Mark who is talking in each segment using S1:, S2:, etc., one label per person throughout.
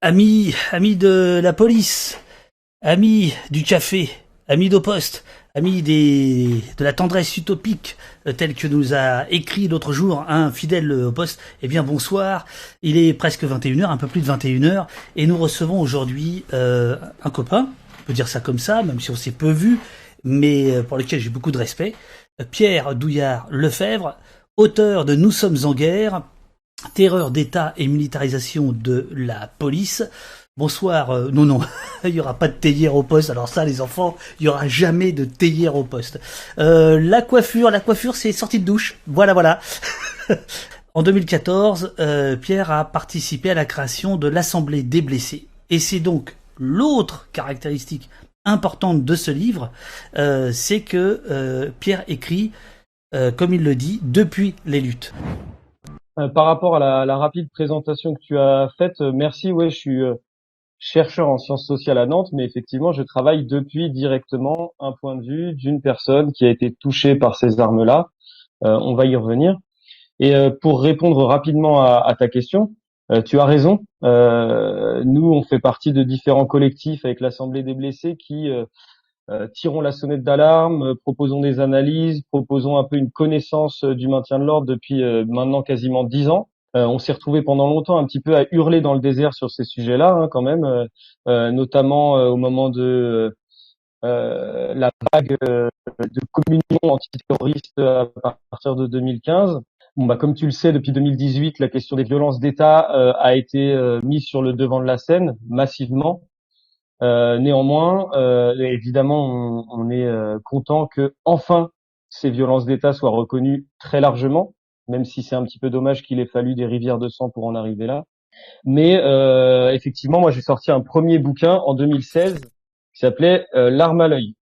S1: Amis, amis de la police, amis du café, amis d'au poste, amis des, de la tendresse utopique, euh, tel que nous a écrit l'autre jour un fidèle au poste, eh bien bonsoir, il est presque 21h, un peu plus de 21h, et nous recevons aujourd'hui euh, un copain, on peut dire ça comme ça, même si on s'est peu vu, mais euh, pour lequel j'ai beaucoup de respect, Pierre Douillard Lefebvre, auteur de Nous sommes en guerre, terreur d'État et militarisation de la police. Bonsoir, euh, non, non, il n'y aura pas de théière au poste. Alors ça, les enfants, il n'y aura jamais de théière au poste. Euh, la coiffure, la coiffure, c'est sortie de douche. Voilà, voilà. en 2014, euh, Pierre a participé à la création de l'Assemblée des blessés. Et c'est donc l'autre caractéristique importante de ce livre, c'est que Pierre écrit, comme il le dit, depuis les luttes.
S2: Par rapport à la, la, rapide présentation que tu as faite, merci. Ouais, je suis chercheur en sciences sociales à Nantes, mais effectivement, je travaille depuis directement un point de vue d'une personne qui a été touchée par ces armes-là. Euh, on va y revenir. Et euh, pour répondre rapidement à, ta question, euh, tu as raison. nous, on fait partie de différents collectifs avec l'Assemblée des blessés qui tirons la sonnette d'alarme, proposons des analyses, proposons un peu une connaissance du maintien de l'ordre depuis maintenant quasiment dix ans. Euh, on s'est retrouvé pendant longtemps un petit peu à hurler dans le désert sur ces sujets-là, hein, quand même, euh, euh, notamment au moment de la vague de communion antiterroriste à partir de 2015. Bon, bah, comme tu le sais, depuis 2018, la question des violences d'État a été mise sur le devant de la scène massivement. Néanmoins, évidemment, on, est content que enfin ces violences d'État soient reconnues très largement même si c'est un petit peu dommage qu'il ait fallu des rivières de sang pour en arriver là. Mais euh, effectivement, moi j'ai sorti un premier bouquin en 2016 qui s'appelait euh, L'arme à l'œil.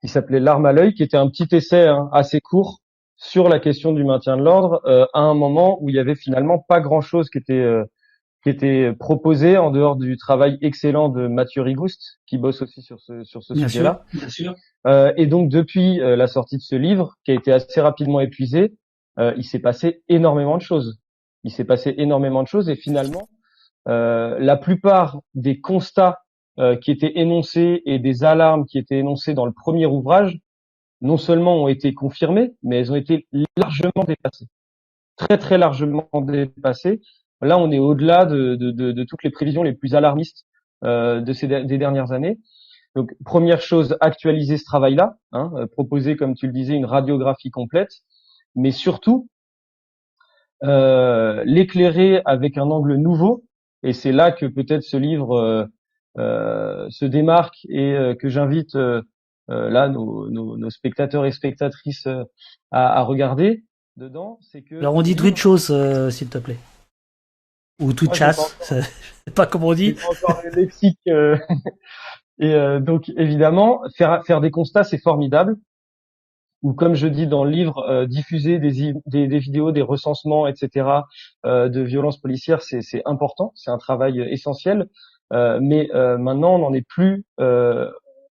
S2: Qui s'appelait L'arme à l'œil, qui était un petit essai hein, assez court sur la question du maintien de l'ordre euh, à un moment où il y avait finalement pas grand-chose qui était euh, qui était proposé en dehors du travail excellent de Mathieu Rigouste, qui bosse aussi sur ce sur ce sujet-là. Bien sûr. Euh, et donc depuis la sortie de ce livre, qui a été assez rapidement épuisé, euh, il s'est passé énormément de choses. Il s'est passé énormément de choses et finalement, euh, la plupart des constats euh, qui étaient énoncés et des alarmes qui étaient énoncées dans le premier ouvrage, non seulement ont été confirmées, mais elles ont été largement dépassées, très très largement dépassées. Là, on est au-delà de, de, de, de, toutes les prévisions les plus alarmistes euh, de ces des dernières années. Donc, première chose, actualiser ce travail-là, hein, proposer, comme tu le disais, une radiographie complète mais surtout euh, l'éclairer avec un angle nouveau. Et c'est là que peut-être ce livre euh, euh, se démarque et que j'invite là nos, nos, nos, spectateurs et spectatrices à, à, regarder dedans.
S1: C'est que alors on dit de choses, s'il te plaît. Ou toute chasse, c'est pas comme on dit.
S2: Encore le lexique. et donc évidemment, faire faire des constats, c'est formidable ou comme je dis dans le livre, euh, diffuser des, des, des, vidéos, des recensements, etc. Euh, de violences policières, c'est important, c'est un travail essentiel. Euh, mais euh, maintenant, on n'en est plus euh,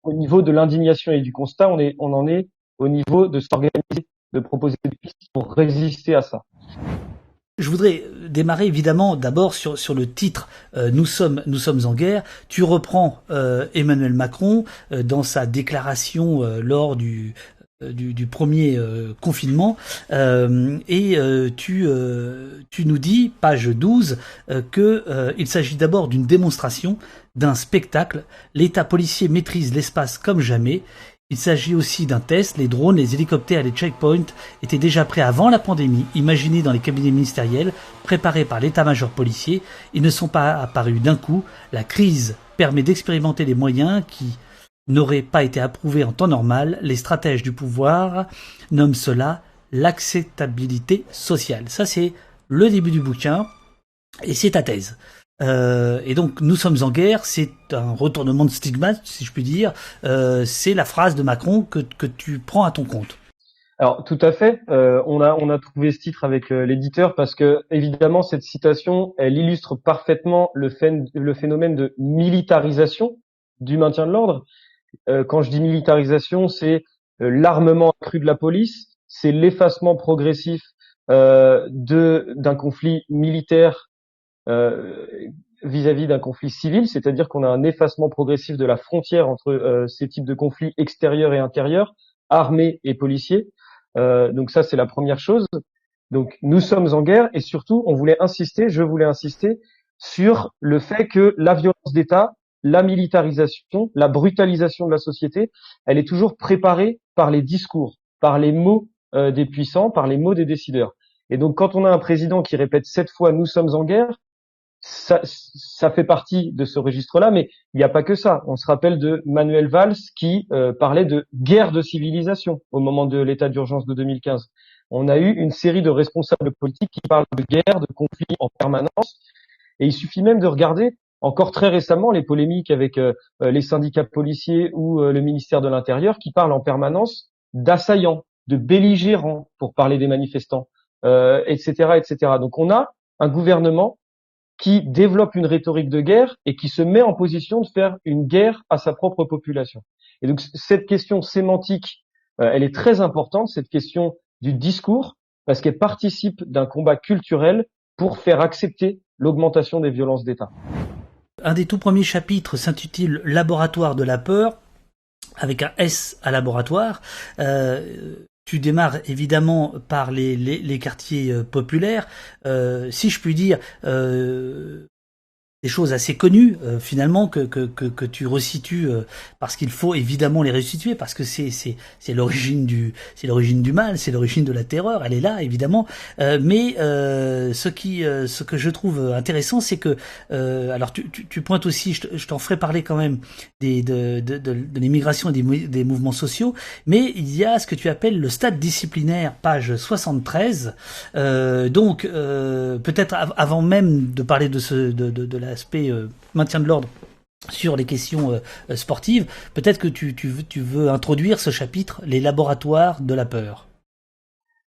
S2: au niveau de l'indignation et du constat, on, est, on en est au niveau de s'organiser, de proposer des pistes pour résister à ça.
S1: Je voudrais démarrer évidemment d'abord sur, le titre Nous sommes nous sommes en guerre. Tu reprends Emmanuel Macron dans sa déclaration lors du euh, premier euh, confinement euh, et tu, tu nous dis, page 12, que il s'agit d'abord d'une démonstration d'un spectacle. L'État policier maîtrise l'espace comme jamais. Il s'agit aussi d'un test. Les drones, les hélicoptères et les checkpoints étaient déjà prêts avant la pandémie, imaginés dans les cabinets ministériels, préparés par l'état-major policier. Ils ne sont pas apparus d'un coup. La crise permet d'expérimenter les moyens qui n'aurait pas été approuvé en temps normal, les stratèges du pouvoir nomment cela l'acceptabilité sociale. Ça, c'est le début du bouquin, et c'est ta thèse. Euh, et donc, nous sommes en guerre, c'est un retournement de stigmate, si je puis dire. Euh, c'est la phrase de Macron que, que tu prends à ton compte.
S2: Alors tout à fait. Euh, on a on a trouvé ce titre avec l'éditeur parce que évidemment cette citation elle illustre parfaitement le, phénomène de militarisation du maintien de l'ordre euh, quand je dis militarisation, c'est euh, l'armement accru de la police, c'est l'effacement progressif euh, d'un conflit militaire vis-à-vis d'un conflit civil, c'est-à-dire qu'on a un effacement progressif de la frontière entre ces types de conflits extérieurs et intérieurs, armés et policiers. donc ça, c'est la première chose. Donc nous sommes en guerre et surtout, on voulait insister, je voulais insister sur le fait que la violence d'État, la militarisation, la brutalisation de la société, elle est toujours préparée par les discours, par les mots euh, des puissants, par les mots des décideurs. Et donc quand on a un président qui répète sept fois nous sommes en guerre, ça, ça fait partie de ce registre-là, mais il n'y a pas que ça. On se rappelle de Manuel Valls qui euh, parlait de guerre de civilisation au moment de l'état d'urgence de 2015. On a eu une série de responsables politiques qui parlent de guerre, de conflit en permanence, et il suffit même de regarder encore très récemment les polémiques avec euh, euh, les syndicats policiers ou euh, le ministère de l'Intérieur qui parlent en permanence d'assaillants, de belligérants pour parler des manifestants, etc., etc. Donc on a un gouvernement qui développe une rhétorique de guerre et qui se met en position de faire une guerre à sa propre population. Et donc cette question sémantique, elle est très importante, cette question du discours, parce qu'elle participe d'un combat culturel pour faire accepter l'augmentation des violences d'État.
S1: Un des tout premiers chapitres s'intitule Laboratoire de la peur, avec un S à laboratoire. Euh, tu démarres évidemment par les, les, quartiers euh, populaires. Euh, si je puis dire, des choses assez connues euh, finalement que, que, que, que, tu resitues euh, parce qu'il faut évidemment les restituer parce que c'est c'est c'est l'origine du c'est l'origine du mal c'est l'origine de la terreur elle est là évidemment. Euh, mais ce qui ce que je trouve intéressant c'est que alors tu, tu, tu, pointes aussi je t'en ferai parler quand même des de de, de, de l'immigration et des, des mouvements sociaux mais il y a ce que tu appelles le stade disciplinaire page 73 donc peut-être avant même de parler de ce de, de, de la aspect euh, maintien de l'ordre sur les questions euh, euh, sportives, peut-être que tu, tu, tu, veux introduire ce chapitre, les laboratoires de la peur.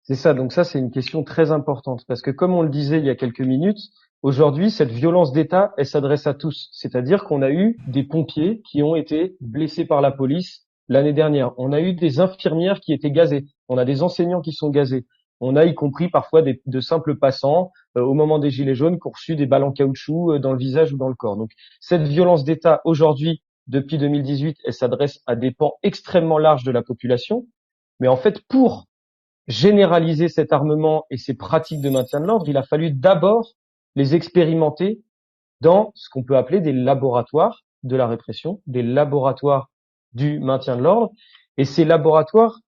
S2: C'est ça, donc ça c'est une question très importante, parce que comme on le disait il y a quelques minutes, aujourd'hui cette violence d'État, elle s'adresse à tous, c'est-à-dire qu'on a eu des pompiers qui ont été blessés par la police l'année dernière, on a eu des infirmières qui étaient gazées, on a des enseignants qui sont gazés, on a y compris parfois de simples passants euh, au moment des gilets jaunes qui ont reçu des balles en caoutchouc euh, dans le visage ou dans le corps. Donc cette violence d'État aujourd'hui, depuis 2018, elle s'adresse à des pans extrêmement larges de la population. Mais en fait, pour généraliser cet armement et ces pratiques de maintien de l'ordre, il a fallu d'abord les expérimenter dans ce qu'on peut appeler des laboratoires de la répression, des laboratoires du maintien de l'ordre. Et ces laboratoires,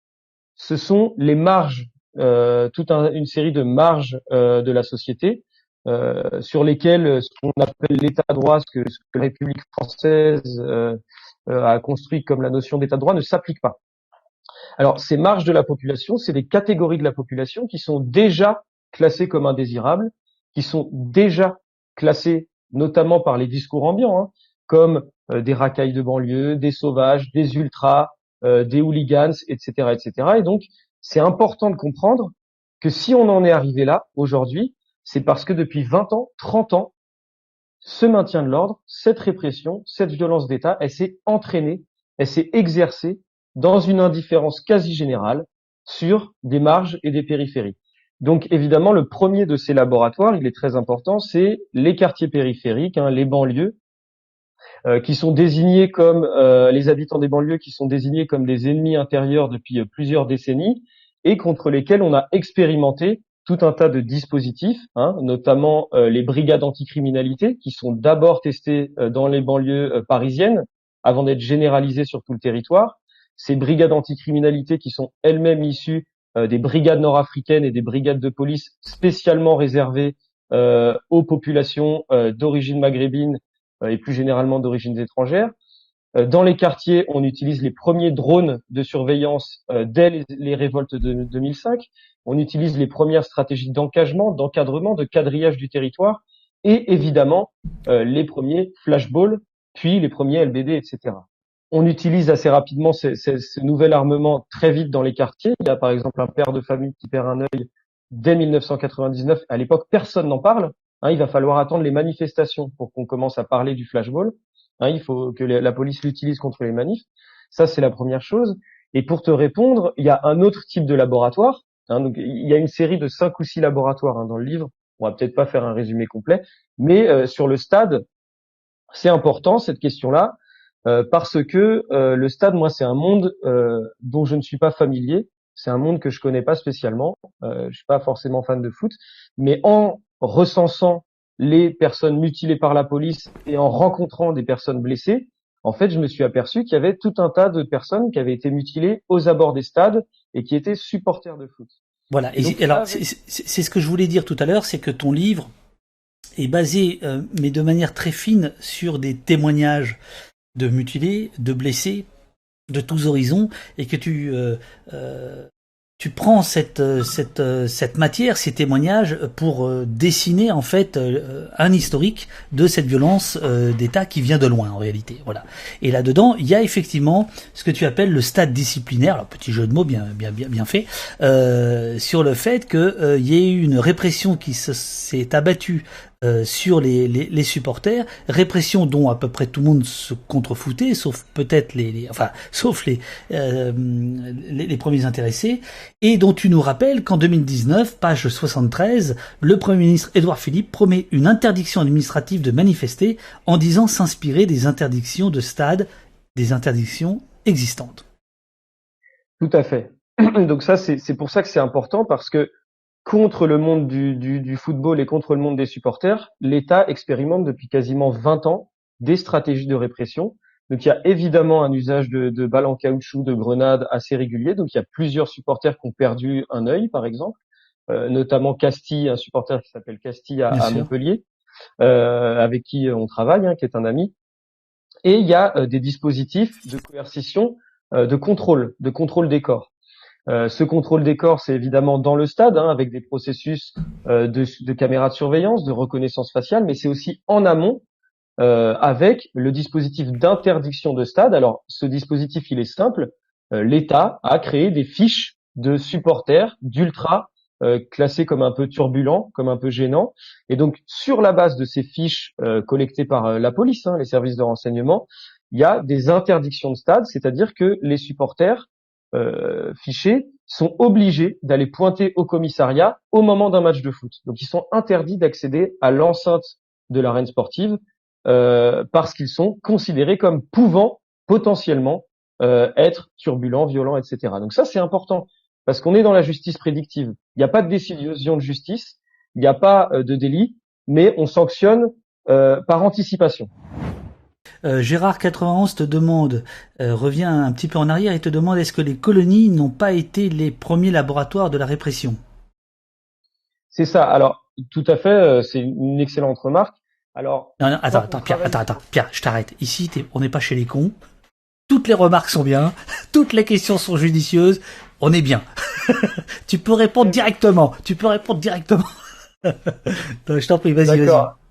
S2: ce sont les marges euh, toute une série de marges euh, de la société euh, sur lesquelles ce qu'on appelle l'état droit, ce que, la République française a construit comme la notion d'état droit, ne s'applique pas. Alors, ces marges de la population, c'est des catégories de la population qui sont déjà classées comme indésirables, qui sont déjà classées notamment par les discours ambiants, hein, comme des racailles de banlieue, des sauvages, des ultras, des hooligans, etc., etc. Et donc, c'est important de comprendre que si on en est arrivé là aujourd'hui, c'est parce que depuis 20 ans, 30 ans, ce maintien de l'ordre, cette répression, cette violence d'État, elle s'est entraînée, elle s'est exercée dans une indifférence quasi générale sur des marges et des périphéries. Donc évidemment, le premier de ces laboratoires, il est très important, c'est les quartiers périphériques, hein, les banlieues, euh, qui sont désignés comme euh, les habitants des banlieues qui sont désignés comme des ennemis intérieurs depuis euh, plusieurs décennies et contre lesquels on a expérimenté tout un tas de dispositifs, hein, notamment les brigades anticriminalité qui sont d'abord testées dans les banlieues parisiennes avant d'être généralisées sur tout le territoire. Ces brigades anticriminalité qui sont elles-mêmes issues des brigades nord-africaines et des brigades de police spécialement réservées aux populations d'origine maghrébine euh, et plus généralement d'origine étrangère. Euh, dans les quartiers, on utilise les premiers drones de surveillance euh, dès les, révoltes de 2005. On utilise les premières stratégies d'encagement, d'encadrement, de quadrillage du territoire et évidemment les premiers flashballs, puis les premiers LBD, etc. On utilise assez rapidement ce, ce, nouvel armement très vite dans les quartiers. Il y a par exemple un père de famille qui perd un œil dès 1999. À l'époque, personne n'en parle. Hein, il va falloir attendre les manifestations pour qu'on commence à parler du flashball. Hein, il faut que la police l'utilise contre les manifs. Ça, c'est la première chose. Et pour te répondre, il y a un autre type de laboratoire. Hein, donc, il y a une série de cinq ou six laboratoires dans le livre. On va peut-être pas faire un résumé complet, Mais sur le stade, c'est important cette question-là parce que le stade, moi, c'est un monde dont je ne suis pas familier. C'est un monde que je connais pas spécialement. je suis pas forcément fan de foot, mais en recensant les personnes mutilées par la police et en rencontrant des personnes blessées, en fait, je me suis aperçu qu'il y avait tout un tas de personnes qui avaient été mutilées aux abords des stades et qui étaient supporters de foot.
S1: Voilà. Et, alors, c'est ce que je voulais dire tout à l'heure, c'est que ton livre est basé, euh, mais de manière très fine, sur des témoignages de mutilés, de blessés, de tous horizons, et que tu euh, euh, tu prends cette euh, cette euh, cette matière, ces témoignages pour euh, dessiner en fait un historique de cette violence d'État qui vient de loin en réalité. Voilà. Et là dedans, il y a effectivement ce que tu appelles le stade disciplinaire, alors petit jeu de mots bien bien bien bien fait, sur le fait qu'il y ait eu une répression qui s'est abattue euh, sur les, les, les, supporters, répression dont à peu près tout le monde se contrefoutait, sauf peut-être les, enfin, sauf les, euh, les, les, premiers intéressés, et dont tu nous rappelles qu'en 2019, page 73, le Premier ministre Édouard Philippe promet une interdiction administrative de manifester en disant s'inspirer des interdictions de stade, des interdictions existantes.
S2: Tout à fait. Donc ça, c'est pour ça que c'est important parce que contre le monde du, football et contre le monde des supporters, l'État expérimente depuis quasiment 20 ans des stratégies de répression. Donc il y a évidemment un usage de, balles en caoutchouc, de grenades assez régulier. Donc il y a plusieurs supporters qui ont perdu un œil, par exemple, euh, notamment Castille, un supporter qui s'appelle Castille à, Montpellier, euh, avec qui on travaille, hein, qui est un ami. Et il y a euh, des dispositifs de coercition, de contrôle, de contrôle des corps. Euh, ce contrôle des corps, c'est évidemment dans le stade, hein, avec des processus euh, de, de, caméras de surveillance, de reconnaissance faciale, mais c'est aussi en amont euh, avec le dispositif d'interdiction de stade. Alors, ce dispositif, il est simple. L'État a créé des fiches de supporters d'ultra classés comme un peu turbulents, comme un peu gênants. Et donc, sur la base de ces fiches collectées par la police, hein, les services de renseignement, il y a des interdictions de stade, c'est-à-dire que les supporters euh, fichés sont obligés d'aller pointer au commissariat au moment d'un match de foot. Donc ils sont interdits d'accéder à l'enceinte de l'arène sportive euh, parce qu'ils sont considérés comme pouvant potentiellement euh, être turbulents, violents, etc. Donc ça c'est important parce qu'on est dans la justice prédictive. Il n'y a pas de décision de justice, il n'y a pas de délit, mais on sanctionne par anticipation.
S1: Euh, Gérard 91 te demande, euh, revient un petit peu en arrière et te demande est-ce que les colonies n'ont pas été les premiers laboratoires de la répression?
S2: C'est ça. Alors tout à fait, euh, c'est une excellente remarque. Alors
S1: non, non, attends, attends, Pierre, attends, attends, Pierre, je t'arrête. Ici, on n'est pas chez les cons. Toutes les remarques sont bien, toutes les questions sont judicieuses. On est bien. tu peux répondre directement. Tu peux répondre directement. je t'en prie, vas-y, vas-y.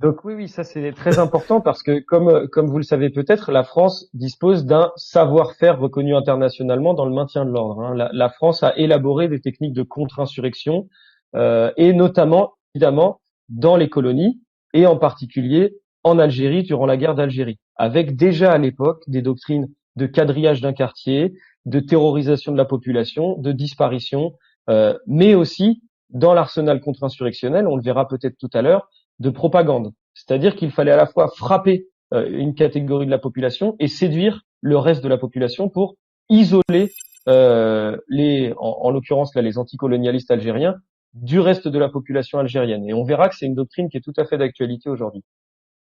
S2: Donc oui, oui, ça c'est très important parce que comme comme vous le savez peut-être, la France dispose d'un savoir-faire reconnu internationalement dans le maintien de l'ordre. Hein. La, France a élaboré des techniques de contre-insurrection euh, et notamment évidemment dans les colonies et en particulier en Algérie durant la guerre d'Algérie, avec déjà à l'époque des doctrines de quadrillage d'un quartier, de terrorisation de la population, de disparition, euh, mais aussi dans l'arsenal contre-insurrectionnel, on le verra peut-être tout à l'heure, de propagande. C'est-à-dire qu'il fallait à la fois frapper euh, une catégorie de la population et séduire le reste de la population pour isoler euh, les, en, l'occurrence là, les anticolonialistes algériens du reste de la population algérienne. Et on verra que c'est une doctrine qui est tout à fait d'actualité aujourd'hui.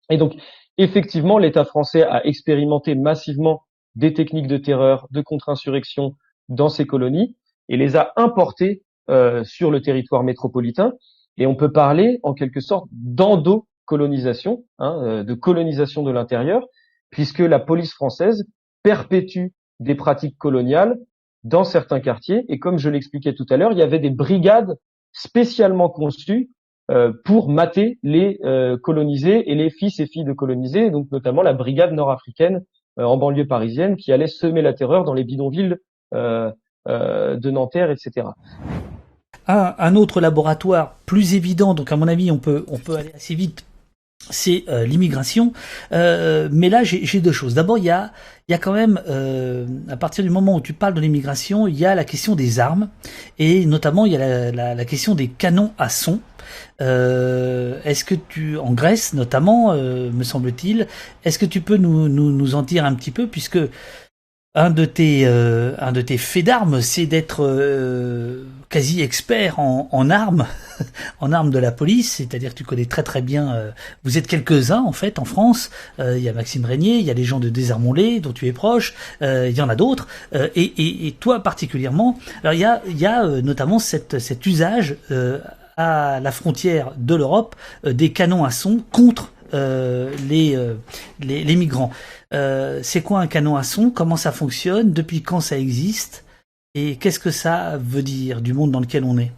S2: Et donc, effectivement, l'État français a expérimenté massivement des techniques de terreur, de contre-insurrection dans ses colonies et les a importées euh, sur le territoire métropolitain. Et on peut parler en quelque sorte d'endocolonisation, hein, euh, de colonisation de l'intérieur, puisque la police française perpétue des pratiques coloniales dans certains quartiers. Et comme je l'expliquais tout à l'heure, il y avait des brigades spécialement conçues euh, pour mater les euh, colonisés et les fils et filles de colonisés, donc notamment la brigade nord-africaine en banlieue parisienne qui allait semer la terreur dans les bidonvilles de Nanterre, etc
S1: un, un, autre laboratoire plus évident, donc à mon avis on peut, on peut aller assez vite c'est euh, l'immigration. Euh, mais là, j'ai deux choses. D'abord, il y a, il y a quand même, euh, à partir du moment où tu parles de l'immigration, il y a la question des armes et notamment il y a la, la, question des canons à son. est-ce que tu, en Grèce notamment, me semble-t-il, est-ce que tu peux nous, nous, nous en dire un petit peu puisque un de tes euh, un de tes faits d'armes, c'est d'être euh, quasi expert en, en armes, en armes de la police. C'est-à-dire que tu connais très très bien. Euh, vous êtes quelques uns en fait en France. Il y a Maxime Régnier, il y a les gens de Désarmons-les dont tu es proche. il y en a d'autres. Et, et, et, toi particulièrement. Alors il y a il y a notamment cette, cet usage à la frontière de l'Europe des canons à son contre euh, les, euh, les, les, migrants. Euh, c'est quoi un canon à son? Comment ça fonctionne? Depuis quand ça existe? Et qu'est-ce que ça veut dire du monde dans lequel on est?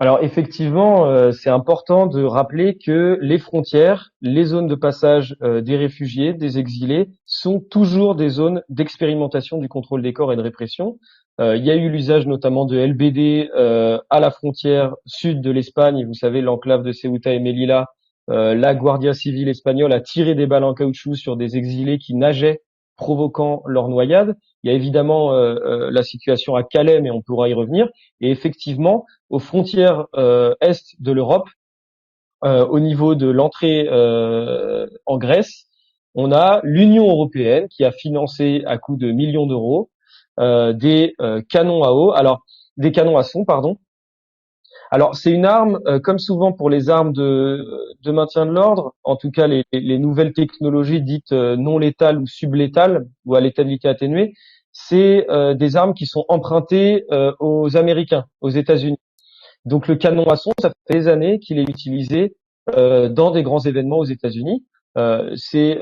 S2: Alors effectivement, c'est important de rappeler que les frontières, les zones de passage des réfugiés, des exilés, sont toujours des zones d'expérimentation du contrôle des corps et de répression. il y a eu l'usage notamment de LBD à la frontière sud de l'Espagne, vous savez l'enclave de Ceuta et Melilla, euh, la Guardia Civile espagnole a tiré des balles en caoutchouc sur des exilés qui nageaient, provoquant leur noyade. Il y a évidemment euh, euh, la situation à Calais, mais on pourra y revenir. Et effectivement, aux frontières est de l'Europe, au niveau de l'entrée en Grèce, on a l'Union européenne qui a financé à coût de millions d'euros des canons à eau, alors des canons à son, pardon, alors c'est une arme, euh, comme souvent pour les armes de, maintien de l'ordre, en tout cas les, les, nouvelles technologies dites euh, non létales ou sublétales ou à létalité atténuée, c'est euh, des armes qui sont empruntées aux Américains, aux États-Unis. Donc le canon à son, ça fait des années qu'il est utilisé dans des grands événements aux États-Unis. c'est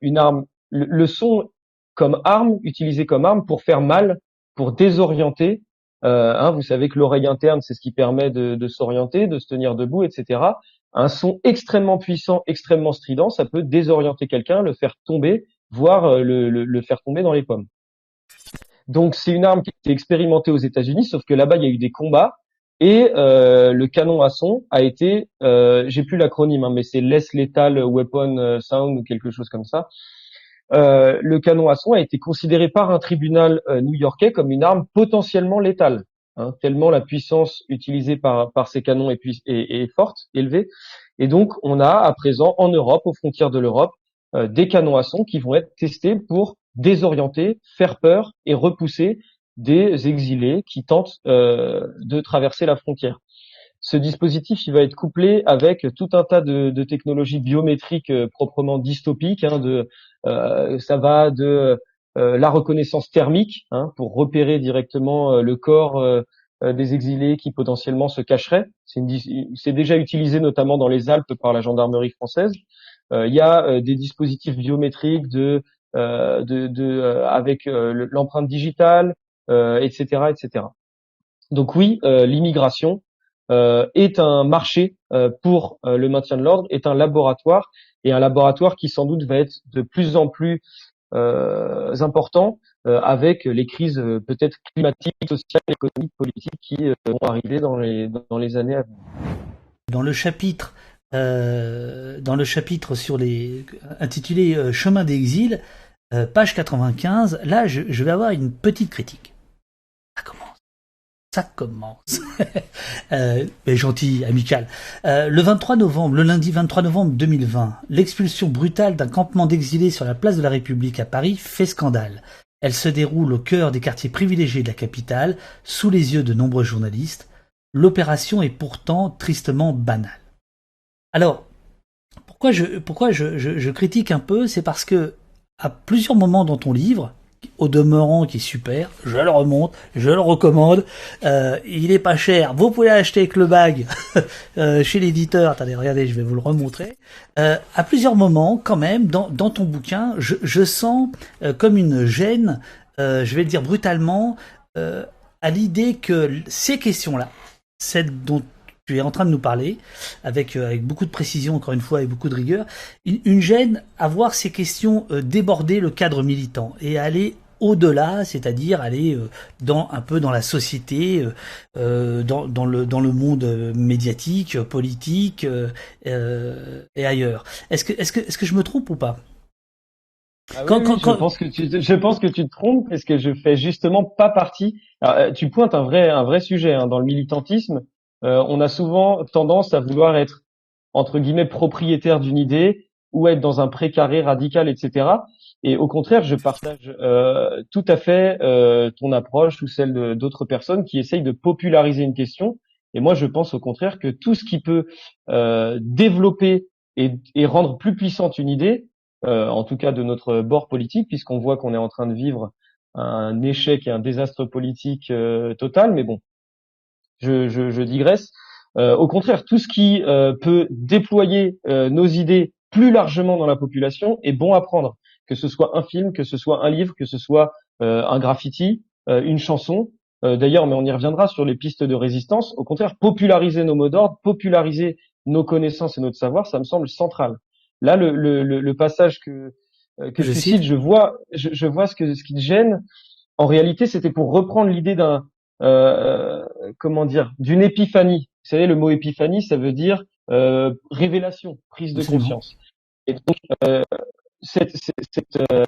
S2: une arme, le, son comme arme, utilisé comme arme pour faire mal, pour désorienter euh, hein, vous savez que l'oreille interne, c'est ce qui permet de, de s'orienter, de se tenir debout, etc. Un son extrêmement puissant, extrêmement strident, ça peut désorienter quelqu'un, le faire tomber, voire euh, le, le, le faire tomber dans les pommes. Donc c'est une arme qui a été expérimentée aux États-Unis, sauf que là-bas il y a eu des combats et euh, le canon à son a été, euh, j'ai plus l'acronyme, hein, mais c'est Less Lethal Weapon euh, Sound ou quelque chose comme ça. Euh, le canon à son a été considéré par un tribunal euh, new-yorkais comme une arme potentiellement létale, hein, tellement la puissance utilisée par, ces canons est, est, forte, élevée. Et donc, on a à présent en Europe, aux frontières de l'Europe, euh, des canons à son qui vont être testés pour désorienter, faire peur et repousser des exilés qui tentent de traverser la frontière ce dispositif il va être couplé avec tout un tas de, de technologies biométriques euh, proprement dystopiques. Hein, de, euh, ça va de euh, la reconnaissance thermique hein, pour repérer directement le corps des exilés qui potentiellement se cacheraient. C'est déjà utilisé notamment dans les Alpes par la gendarmerie française. il y a des dispositifs biométriques de, de, de avec l'empreinte digitale, etc., etc. Donc oui, l'immigration, euh, est un marché euh, pour euh, le maintien de l'ordre, est un laboratoire et un laboratoire qui sans doute va être de plus en plus important avec les crises peut-être climatiques, sociales, économiques, politiques qui vont arriver dans les dans les années à venir.
S1: Dans le chapitre dans le chapitre sur les intitulé Chemin d'exil, page 95, là je, je vais avoir une petite critique ça commence. euh, gentil, amical. Euh, le 23 novembre, le lundi 23 novembre 2020, l'expulsion brutale d'un campement d'exilés sur la place de la République à Paris fait scandale. Elle se déroule au cœur des quartiers privilégiés de la capitale, sous les yeux de nombreux journalistes. L'opération est pourtant tristement banale. Alors, pourquoi je, pourquoi je, je critique un peu, c'est parce que à plusieurs moments dans ton livre, au demeurant qui est super, je le remonte, je le recommande. Euh, il est pas cher, vous pouvez l'acheter avec le bag euh, chez l'éditeur. Attendez, regardez, je vais vous le remontrer. Euh, à plusieurs moments, quand même, dans, dans ton bouquin, je, je sens euh, comme une gêne, euh, je vais le dire brutalement, à l'idée que ces questions-là, celles dont tu es en train de nous parler, avec, avec beaucoup de précision, encore une fois, et beaucoup de rigueur, une, une gêne à voir ces questions déborder le cadre militant et aller au-delà, c'est-à-dire aller dans un peu dans la société, dans, dans, le dans le monde médiatique, politique et ailleurs. Est-ce que est-ce que est-ce que je me trompe ou pas?
S2: Ah je pense que tu, je pense que tu te trompes parce que je fais justement pas partie. Euh, tu pointes un vrai, un vrai sujet hein. dans le militantisme. Euh, on a souvent tendance à vouloir être entre guillemets propriétaire d'une idée ou être dans un précaré radical, etc. Et au contraire, je partage euh, tout à fait euh, ton approche ou celle d'autres personnes qui essayent de populariser une question. Et moi, je pense au contraire que tout ce qui peut développer et, et, rendre plus puissante une idée, en tout cas de notre bord politique, puisqu'on voit qu'on est en train de vivre un échec et un désastre politique total. Mais bon, je, je, je digresse. Euh, au contraire, tout ce qui peut déployer nos idées plus largement dans la population est bon à prendre. Que ce soit un film, que ce soit un livre, que ce soit un graffiti, une chanson. D'ailleurs, mais on y reviendra sur les pistes de résistance. Au contraire, populariser nos mots d'ordre, populariser nos connaissances et notre savoir, ça me semble central. Là, le, le, le passage que, euh, que je, cite, je vois, je, je, vois ce, que, ce qui te gêne. En réalité, c'était pour reprendre l'idée d'un, euh, comment dire, d'une épiphanie. Vous savez, le mot épiphanie, ça veut dire euh, révélation, prise de conscience. Et donc, euh, cette, cette, euh,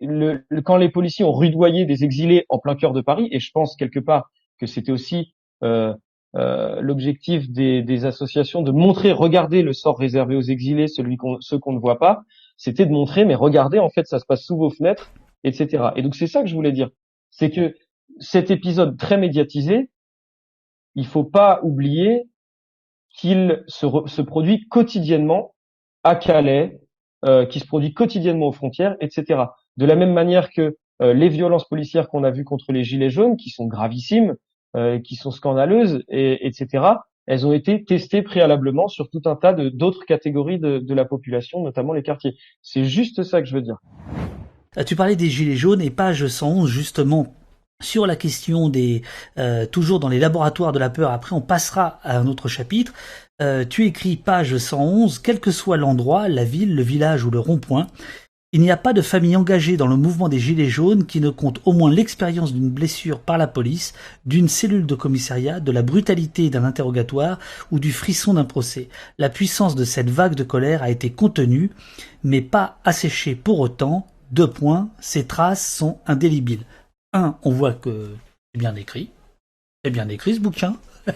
S2: le, quand les policiers ont rudoyé des exilés en plein cœur de Paris, et je pense quelque part que c'était aussi euh, euh, l'objectif des, des, associations de montrer, regardez le sort réservé aux exilés, celui qu'on, ceux qu'on ne voit pas, c'était de montrer, mais regardez, en fait, ça se passe sous vos fenêtres, etc. Et donc c'est ça que je voulais dire, c'est que cet épisode très médiatisé, il faut pas oublier qu'il se, se produit quotidiennement à Calais, euh, qui se produit quotidiennement aux frontières, etc. De la même manière que euh, les violences policières qu'on a vues contre les gilets jaunes, qui sont gravissimes, euh, qui sont scandaleuses, et, etc., elles ont été testées préalablement sur tout un tas d'autres catégories de, de, la population, notamment les quartiers. C'est juste ça que je veux dire.
S1: Euh, tu parlais des gilets jaunes et page 111 justement sur la question des euh, toujours dans les laboratoires de la peur. Après, on passera à un autre chapitre. Euh, tu écris page 111, quel que soit l'endroit, la ville, le village ou le rond-point, il n'y a pas de famille engagée dans le mouvement des Gilets jaunes qui ne compte au moins l'expérience d'une blessure par la police, d'une cellule de commissariat, de la brutalité d'un interrogatoire ou du frisson d'un procès. La puissance de cette vague de colère a été contenue, mais pas asséchée pour autant. Deux points, ces traces sont indélébiles. Un, on voit que c'est bien écrit. C'est bien écrit ce bouquin.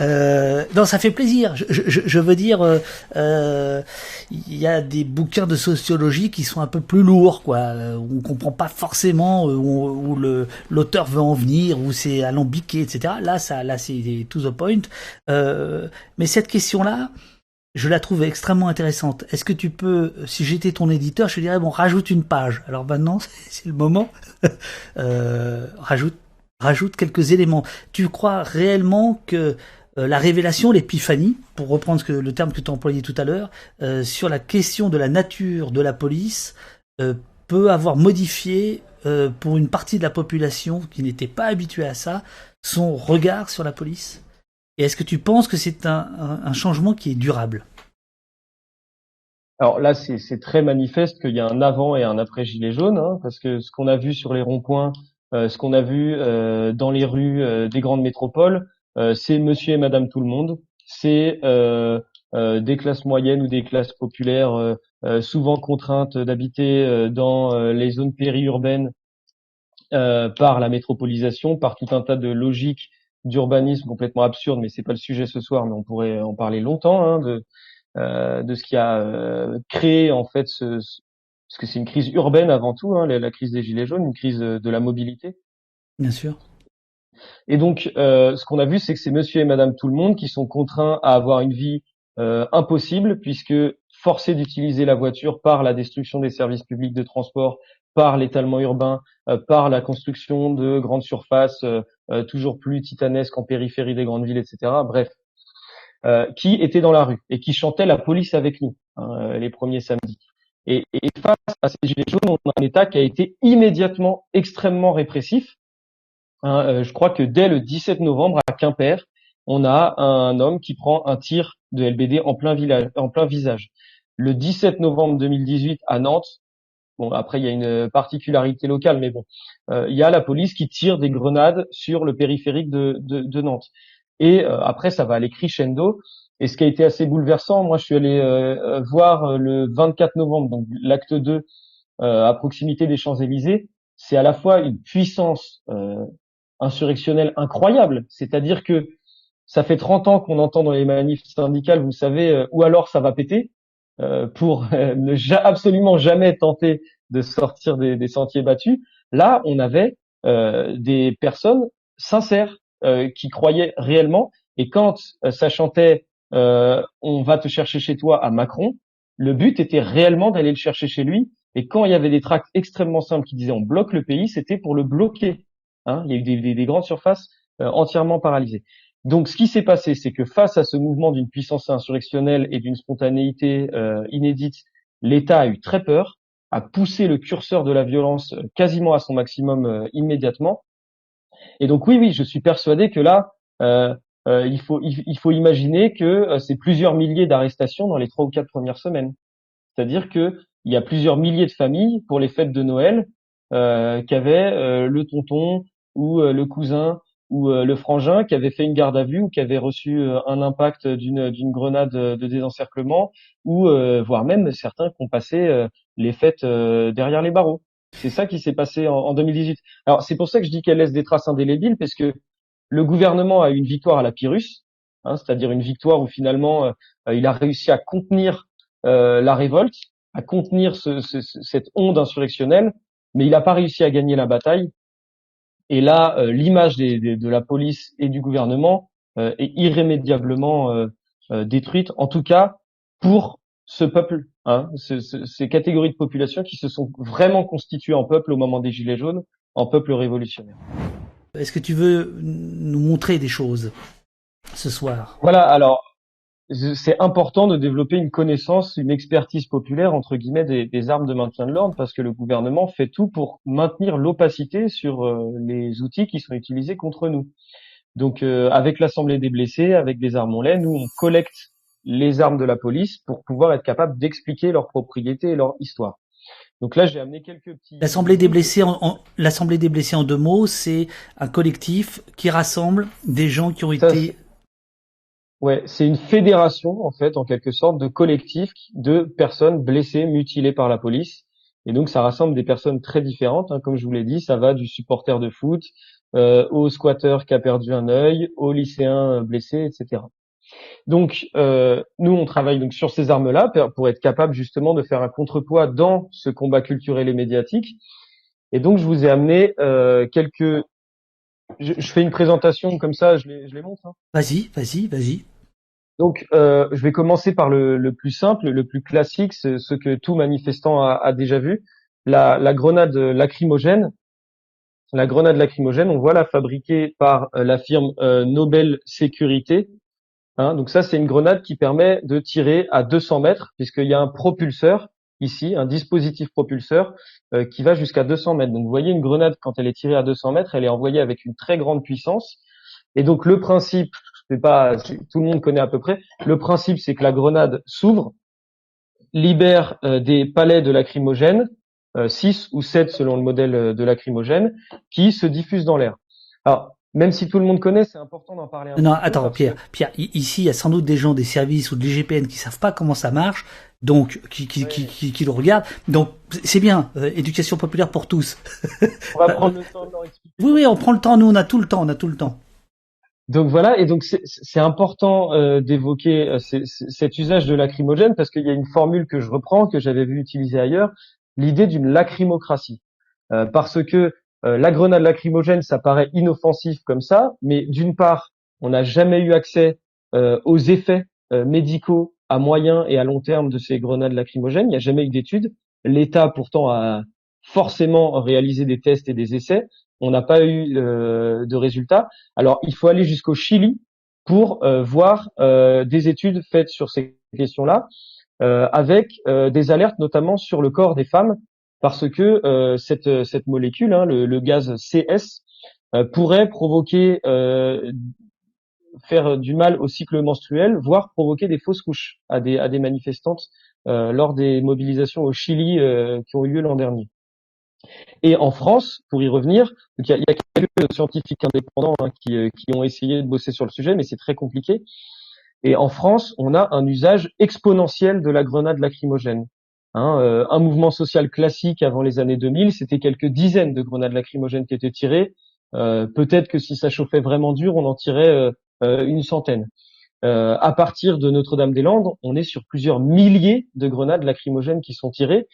S1: euh, non, ça fait plaisir. Je, veux dire, il euh, euh, y a des bouquins de sociologie qui sont un peu plus lourds, quoi. Euh, on comprend pas forcément où, où le l'auteur veut en venir, où c'est alambiqué, etc. Là, ça, là, c'est to the point. Euh, mais cette question-là, je la trouve extrêmement intéressante. Est-ce que tu peux, si j'étais ton éditeur, je te dirais bon, rajoute une page. Alors maintenant, c'est le moment. euh, rajoute rajoute quelques éléments. Tu crois réellement que euh, la révélation, l'épiphanie, pour reprendre le terme que tu as employé tout à l'heure, euh, sur la question de la nature de la police, peut avoir modifié pour une partie de la population qui n'était pas habituée à ça, son regard sur la police? Et est-ce que tu penses que c'est un, changement qui est durable?
S2: Alors là, c'est très manifeste qu'il y a un avant et un après gilet jaune, hein, parce que ce qu'on a vu sur les ronds-points, euh, ce qu'on a vu euh, dans les rues euh, des grandes métropoles, c'est Monsieur et Madame tout le monde, c'est des classes moyennes ou des classes populaires souvent contraintes d'habiter dans les zones périurbaines par la métropolisation, par tout un tas de logiques d'urbanisme complètement absurdes, mais c'est pas le sujet ce soir, mais on pourrait en parler longtemps hein, de de ce qui a créé en fait ce, parce que c'est une crise urbaine avant tout, hein, la, crise des gilets jaunes, une crise de, la mobilité.
S1: Bien sûr.
S2: Et donc, euh, ce qu'on a vu, c'est que c'est Monsieur et Madame tout le monde qui sont contraints à avoir une vie euh, impossible, puisque forcés d'utiliser la voiture par la destruction des services publics de transport, par l'étalement urbain, euh, par la construction de grandes surfaces toujours plus titanesques en périphérie des grandes villes, etc. Bref, qui étaient dans la rue et qui chantaient la police avec nous hein, les premiers samedis. Et, face à ces gilets jaunes, on a un État qui a été immédiatement extrêmement répressif. Hein, euh, je crois que dès le 17 novembre à Quimper, on a un homme qui prend un tir de LBD en plein, en plein visage. Le 17 novembre 2018 à Nantes, Bon, après il y a une particularité locale, mais bon, il y a la police qui tire des grenades sur le périphérique de, Nantes. Et après, ça va aller crescendo. Et ce qui a été assez bouleversant, moi, je suis allé voir le 24 novembre, donc l'acte 2, à proximité des Champs-Élysées. C'est à la fois une puissance insurrectionnelle incroyable, c'est-à-dire que ça fait 30 ans qu'on entend dans les manifs syndicales, vous savez, euh, ou alors ça va péter, euh, pour euh, ne absolument jamais tenter de sortir des, des, sentiers battus. Là, on avait des personnes sincères qui croyaient réellement. Et quand ça chantait "On va te chercher chez toi" à Macron, le but était réellement d'aller le chercher chez lui. Et quand il y avait des tracts extrêmement simples qui disaient "On bloque le pays", c'était pour le bloquer. Hein il y a eu des, des, des grandes surfaces entièrement paralysées. Donc, ce qui s'est passé, c'est que face à ce mouvement d'une puissance insurrectionnelle et d'une spontanéité euh, inédite, l'État a eu très peur, a poussé le curseur de la violence euh, quasiment à son maximum euh, immédiatement. Et donc, oui, oui, je suis persuadé que là, il faut il, faut imaginer que c'est plusieurs milliers d'arrestations dans les trois ou quatre premières semaines. C'est-à-dire que il y a plusieurs milliers de familles pour les fêtes de Noël euh, qu'avaient le tonton ou le cousin ou euh, le frangin qui avait fait une garde à vue ou qui avait reçu euh, un impact d'une grenade de désencerclement ou euh, voire même certains qui ont passé les fêtes derrière les barreaux. C'est ça qui s'est passé en, en, 2018. Alors c'est pour ça que je dis qu'elle laisse des traces indélébiles parce que le gouvernement a eu une victoire à la Pyrrhus, hein, c'est-à-dire une victoire où finalement il a réussi à contenir la révolte, à contenir ce, ce, cette onde insurrectionnelle, mais il n'a pas réussi à gagner la bataille et là, euh, l'image de la police et du gouvernement euh, est irrémédiablement euh, détruite, en tout cas pour ce peuple, hein, ces catégories de population qui se sont vraiment constituées en peuple au moment des Gilets jaunes, en peuple révolutionnaire.
S1: Est-ce que tu veux nous montrer des choses ce soir?
S2: Voilà, alors c'est important de développer une connaissance, une expertise populaire entre guillemets des, armes de maintien de l'ordre parce que le gouvernement fait tout pour maintenir l'opacité sur euh, les outils qui sont utilisés contre nous. Donc euh, avec l'Assemblée des blessés, avec des armes en lait, nous on collecte les armes de la police pour pouvoir être capable d'expliquer leur propriété et leur histoire. Donc là, j'ai amené quelques petits.
S1: L'Assemblée des blessés, en, l'Assemblée des blessés en deux mots, c'est un collectif qui rassemble des gens qui ont été
S2: Ouais, c'est une fédération en fait, en quelque sorte, de collectifs de personnes blessées, mutilées par la police. Et donc ça rassemble des personnes très différentes, hein, comme je vous l'ai dit, ça va du supporter de foot euh, au squatter qui a perdu un œil, au lycéen blessé, etc. Donc euh, nous on travaille donc sur ces armes-là pour être capable justement de faire un contrepoids dans ce combat culturel et médiatique. Et donc je vous ai amené euh, quelques je, fais une présentation comme ça, je les, je les montre. Hein.
S1: Vas-y, vas-y, vas-y.
S2: Donc, euh, je vais commencer par le, le, plus simple, le plus classique, ce que tout manifestant a, a déjà vu, la, la, grenade lacrymogène. La grenade lacrymogène, on voit la fabriquée par euh, la firme euh, Nobel Sécurité. Hein, donc ça, c'est une grenade qui permet de tirer à 200 mètres, puisqu'il y a un propulseur ici, un dispositif propulseur euh, qui va jusqu'à 200 mètres. Donc vous voyez une grenade quand elle est tirée à 200 mètres, elle est envoyée avec une très grande puissance. Et donc le principe, c'est pas tout le monde connaît à peu près. Le principe, c'est que la grenade s'ouvre, libère euh, des palais de lacrymogène, 6 euh, ou 7 selon le modèle de lacrymogène, qui se diffusent dans l'air. Alors même si tout le monde connaît, c'est important d'en parler.
S1: Un non, attends, Pierre. Pierre, ici, il y a sans doute des gens des services ou de l'IGPN qui savent pas comment ça marche, donc qui qui, qui, qui, le regardent. Donc c'est bien, euh, éducation populaire pour tous.
S2: on va prendre le temps de leur expliquer.
S1: Oui, oui, on prend le temps. Nous, on a tout le temps, on a tout le temps.
S2: Donc voilà, et donc c'est important euh, d'évoquer euh, cet usage de lacrymogène parce qu'il y a une formule que je reprends que j'avais vu utiliser ailleurs, l'idée d'une lacrymocratie, parce que euh, la grenade lacrymogène, ça paraît inoffensif comme ça, mais d'une part, on n'a jamais eu accès euh, aux effets euh, médicaux à moyen et à long terme de ces grenades lacrymogènes. Il n'y a jamais eu d'études. L'État pourtant a forcément réalisé des tests et des essais. On n'a pas eu de résultats. Alors il faut aller jusqu'au Chili pour voir des études faites sur ces questions-là, avec des alertes notamment sur le corps des femmes parce que euh, cette, cette molécule, hein, le, le, gaz CS, euh, pourrait provoquer euh, faire du mal au cycle menstruel, voire provoquer des fausses couches à des, à des manifestantes lors des mobilisations au Chili qui ont eu lieu l'an dernier. Et en France, pour y revenir, il y, a quelques scientifiques indépendants hein, qui, qui ont essayé de bosser sur le sujet, mais c'est très compliqué. Et en France, on a un usage exponentiel de la grenade lacrymogène. Hein, euh, un mouvement social classique avant les années 2000, c'était quelques dizaines de grenades lacrymogènes qui étaient tirées. Euh, peut-être que si ça chauffait vraiment dur, on en tirait euh, une centaine. à partir de Notre-Dame-des-Landes, on est sur plusieurs milliers de grenades lacrymogènes qui sont tirées.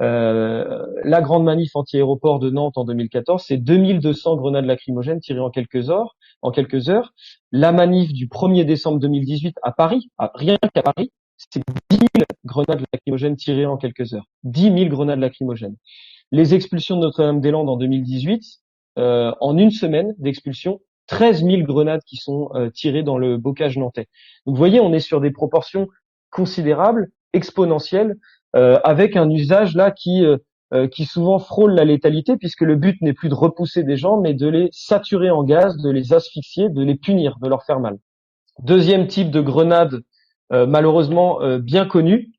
S2: La grande manif anti-aéroport de Nantes en 2014, c'est 2200 grenades lacrymogènes tirées en quelques heures en quelques heures. La manif du 1er décembre 2018 à Paris, rien qu'à Paris, c'est 10 000 grenades lacrymogènes tirées en quelques heures. 10 000 grenades lacrymogènes. Les expulsions de Notre-Dame-des-Landes en 2018, euh, en une semaine d'expulsion, 13 000 grenades qui sont euh, tirées dans le bocage nantais. Donc vous voyez, on est sur des proportions considérables, exponentielles, euh, avec un usage là qui euh, qui souvent frôlent la létalité puisque le but n'est plus de repousser des gens mais de les saturer en gaz, de les asphyxier, de les punir, de leur faire mal. Deuxième type de grenade euh, malheureusement euh, bien connue,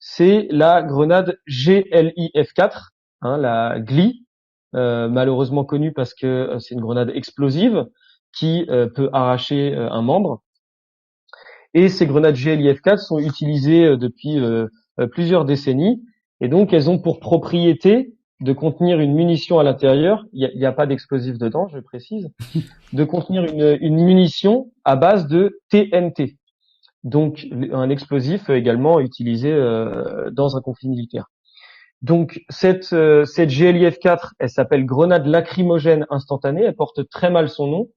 S2: c'est la grenade GLIF4, hein, la GLI, malheureusement connue parce que c'est une grenade explosive qui peut arracher un membre. Et ces grenades GLIF4 sont utilisées depuis plusieurs décennies et donc, elles ont pour propriété de contenir une munition à l'intérieur. Il n'y a, pas d'explosif dedans, je précise. De contenir une, munition à base de TNT. Donc, un explosif également utilisé euh, dans un conflit militaire. Donc, cette, euh, cette GLIF-4, elle s'appelle grenade lacrymogène instantanée. Elle porte très mal son nom.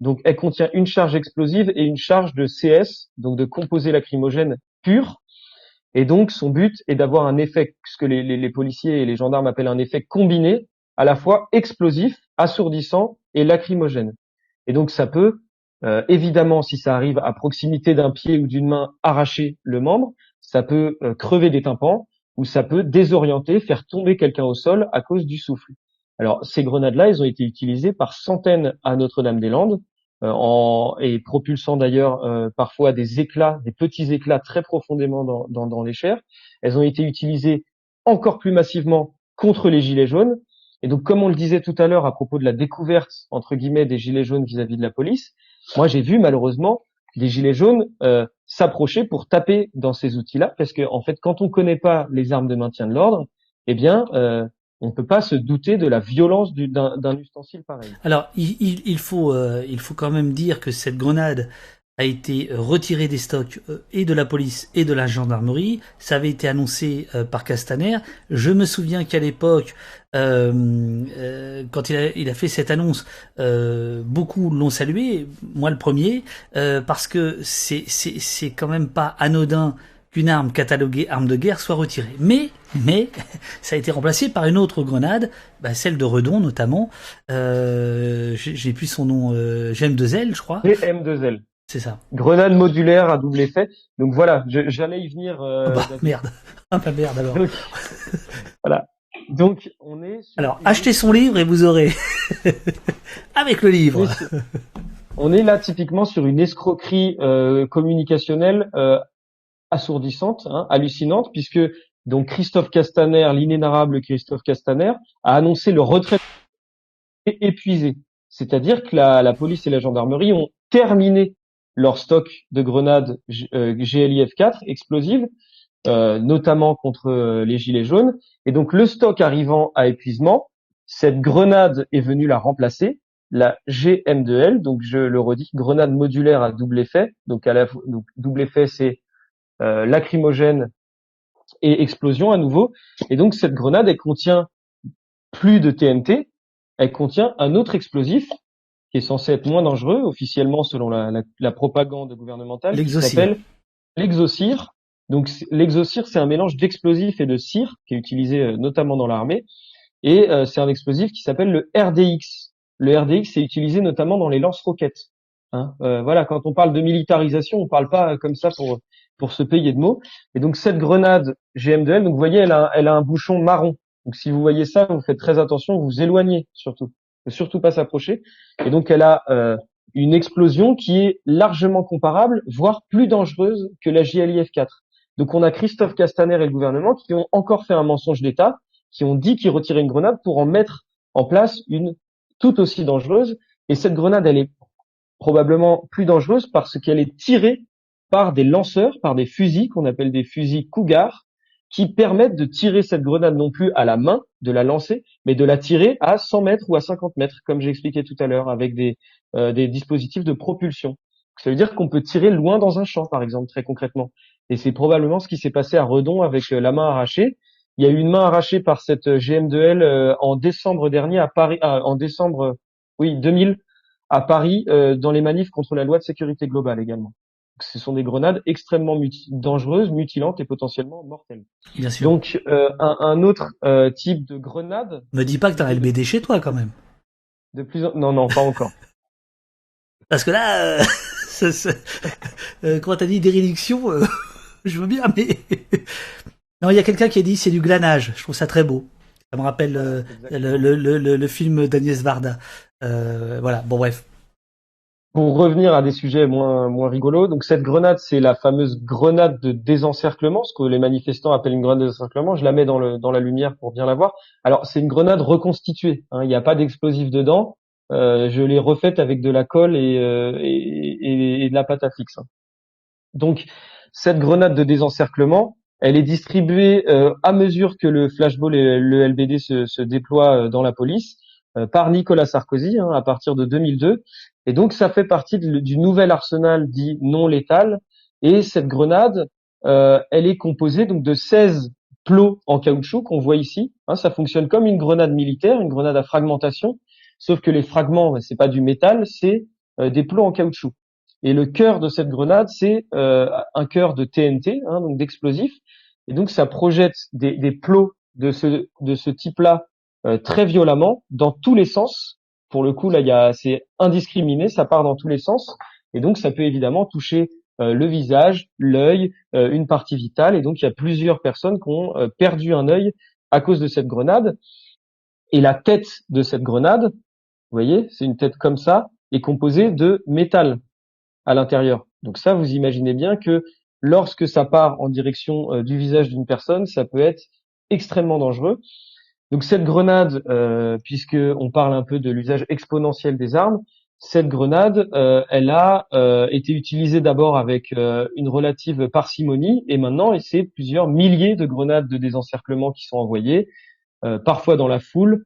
S2: Donc, elle contient une charge explosive et une charge de CS, donc de composé lacrymogène pur, et donc, son but est d'avoir un effet, ce que les, policiers et les gendarmes appellent un effet combiné, à la fois explosif, assourdissant et lacrymogène. Et donc, ça peut, euh, évidemment, si ça arrive à proximité d'un pied ou d'une main, arracher le membre, ça peut euh, crever des tympans, ou ça peut désorienter, faire tomber quelqu'un au sol à cause du souffle. Alors, ces grenades-là, elles ont été utilisées par centaines à Notre-Dame-des-Landes, en, et propulsant d'ailleurs euh, parfois des éclats, des petits éclats très profondément dans, dans, dans les chairs. Elles ont été utilisées encore plus massivement contre les gilets jaunes. Et donc, comme on le disait tout à l'heure à propos de la découverte entre guillemets des gilets jaunes vis-à-vis de la police, moi j'ai vu malheureusement des gilets jaunes euh, s'approcher pour taper dans ces outils-là, parce que en fait, quand on connaît pas les armes de maintien de l'ordre, eh bien, euh, on ne peut pas se douter de la violence d'un ustensile pareil.
S1: Alors, il, faut, euh, il faut quand même dire que cette grenade a été retirée des stocks euh, et de la police et de la gendarmerie. Ça avait été annoncé euh, par Castaner. Je me souviens qu'à l'époque, quand il a, il a, fait cette annonce, beaucoup l'ont salué, moi le premier, parce que c'est quand même pas anodin qu'une arme cataloguée arme de guerre soit retirée. Mais, mais, ça a été remplacé par une autre grenade, bah, celle de Redon notamment. Euh, J'ai plus son nom, euh, GM2L, je crois.
S2: GM2L.
S1: C'est ça.
S2: Grenade modulaire à double effet. Donc voilà, j'allais y venir. Euh,
S1: oh bah, merde. Ah bah merde alors.
S2: voilà. Donc on est.
S1: alors achetez son livre et vous aurez avec le livre.
S2: On est là typiquement sur une escroquerie euh, communicationnelle euh, assourdissante, hein, hallucinante, puisque donc Christophe Castaner, l'inénarrable Christophe Castaner, a annoncé le retrait épuisé. C'est-à-dire que la, police et la gendarmerie ont terminé leur stock de grenades euh, GLIF-4 explosives, euh, notamment contre euh, les gilets jaunes. Et donc le stock arrivant à épuisement, cette grenade est venue la remplacer, la GM2L, donc je le redis, grenade modulaire à double effet. Donc à la donc, double effet, c'est euh, lacrymogène et explosion à nouveau. Et donc cette grenade, elle contient plus de TNT, elle contient un autre explosif qui est censé être moins dangereux officiellement selon la, propagande gouvernementale, s'appelle l'exocire. Donc l'exocire, c'est un mélange d'explosifs et de cire qui est utilisé euh, notamment dans l'armée, et euh, c'est un explosif qui s'appelle le RDX. Le RDX est utilisé notamment dans les lance-roquettes. Hein. voilà, quand on parle de militarisation, on parle pas comme ça pour pour se payer de mots. Et donc cette grenade GM2L, donc vous voyez, elle a, elle a un bouchon marron. Donc si vous voyez ça, vous faites très attention, vous vous éloignez surtout. Surtout pas s'approcher. Et donc elle a euh, une explosion qui est largement comparable, voire plus dangereuse que la JLIF 4. Donc on a Christophe Castaner et le gouvernement qui ont encore fait un mensonge d'État, qui ont dit qu'ils retiraient une grenade pour en mettre en place une tout aussi dangereuse. Et cette grenade, elle est probablement plus dangereuse parce qu'elle est tirée par des lanceurs, par des fusils qu'on appelle des fusils Cougar, qui permettent de tirer cette grenade non plus à la main, de la lancer, mais de la tirer à 100 mètres ou à 50 mètres, comme j'ai expliqué tout à l'heure, avec des, euh, des dispositifs de propulsion. Ça veut dire qu'on peut tirer loin dans un champ, par exemple, très concrètement. Et c'est probablement ce qui s'est passé à Redon avec euh, la main arrachée. Il y a eu une main arrachée par cette euh, GM2L en décembre dernier à Paris, en décembre, oui, 2000 à Paris, dans les manifs contre la loi de sécurité globale également ce sont des grenades extrêmement dangereuses, mutilantes et potentiellement mortelles.
S1: Bien sûr.
S2: Donc euh, un, autre euh, type de grenade.
S1: Me dis pas que t'as LBD chez toi quand même.
S2: De plus en... non non pas encore.
S1: Parce que là, euh, euh, quand t'as dit dérédiction, je veux bien, mais non, il y a quelqu'un qui a dit c'est du glanage. Je trouve ça très beau. Ça me rappelle le, le, le, le, film d'Agnès Varda. voilà. Bon bref
S2: pour revenir à des sujets moins moins rigolos, donc cette grenade, c'est la fameuse grenade de désencerclement, ce que les manifestants appellent une grenade de désencerclement. Je la mets dans le dans la lumière pour bien la voir. Alors c'est une grenade reconstituée. Hein, il n'y a pas d'explosif dedans. Euh, je l'ai refaite avec de la colle et, euh, et, et, de la pâte à fixe. Hein. Donc cette grenade de désencerclement, elle est distribuée euh, à mesure que le flashball et le LBD se, se déploient euh, dans la police. Euh, par Nicolas Sarkozy hein, à partir de 2002. Et donc ça fait partie du nouvel arsenal dit non létal. Et cette grenade, euh, elle est composée donc de 16 plots en caoutchouc qu'on voit ici. Hein, ça fonctionne comme une grenade militaire, une grenade à fragmentation, sauf que les fragments, c'est pas du métal, c'est euh, des plots en caoutchouc. Et le cœur de cette grenade, c'est un cœur de TNT, hein, donc d'explosifs. Et donc ça projette des, des plots de ce, de ce type-là euh, très violemment dans tous les sens. Pour le coup, là, il y a, c'est indiscriminé, ça part dans tous les sens, et donc ça peut évidemment toucher euh, le visage, l'œil, euh, une partie vitale, et donc il y a plusieurs personnes qui ont perdu un œil à cause de cette grenade. Et la tête de cette grenade, vous voyez, c'est une tête comme ça, est composée de métal à l'intérieur. Donc ça, vous imaginez bien que lorsque ça part en direction du visage d'une personne, ça peut être extrêmement dangereux. Donc cette grenade, euh, puisque on parle un peu de l'usage exponentiel des armes, cette grenade, euh, elle a euh, été utilisée d'abord avec euh, une relative parcimonie, et maintenant, c'est plusieurs milliers de grenades de désencerclement qui sont envoyées, parfois dans la foule,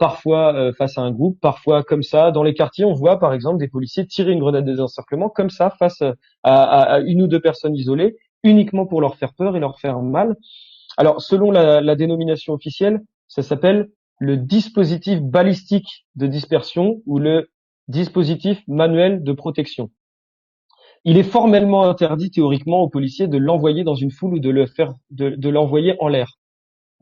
S2: parfois face à un groupe, parfois comme ça. Dans les quartiers, on voit par exemple des policiers tirer une grenade de désencerclement comme ça face à, une ou deux personnes isolées, uniquement pour leur faire peur et leur faire mal. Alors, selon la, la dénomination officielle, ça s'appelle le dispositif balistique de dispersion ou le dispositif manuel de protection. Il est formellement interdit théoriquement aux policiers de l'envoyer dans une foule ou de le faire, de, l'envoyer en l'air.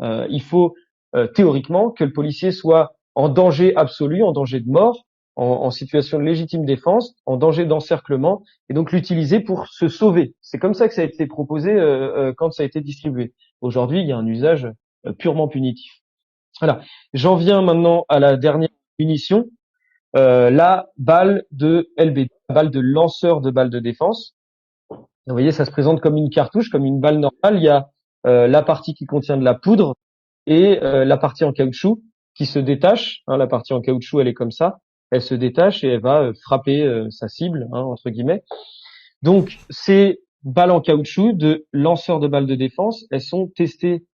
S2: Euh, il faut euh, théoriquement que le policier soit en danger absolu, en danger de mort, en, situation de légitime défense, en danger d'encerclement, et donc l'utiliser pour se sauver. C'est comme ça que ça a été proposé euh, quand ça a été distribué. Aujourd'hui, il y a un usage purement punitif. Voilà. J'en viens maintenant à la dernière munition, euh, la balle de LBD, la balle de lanceur de balle de défense. Vous voyez, ça se présente comme une cartouche, comme une balle normale. Il y a euh, la partie qui contient de la poudre et euh, la partie en caoutchouc qui se détache. Hein, la partie en caoutchouc, elle est comme ça. Elle se détache et elle va frapper sa cible, hein, entre guillemets. Donc, ces balles en caoutchouc de lanceur de balles de défense, elles sont testées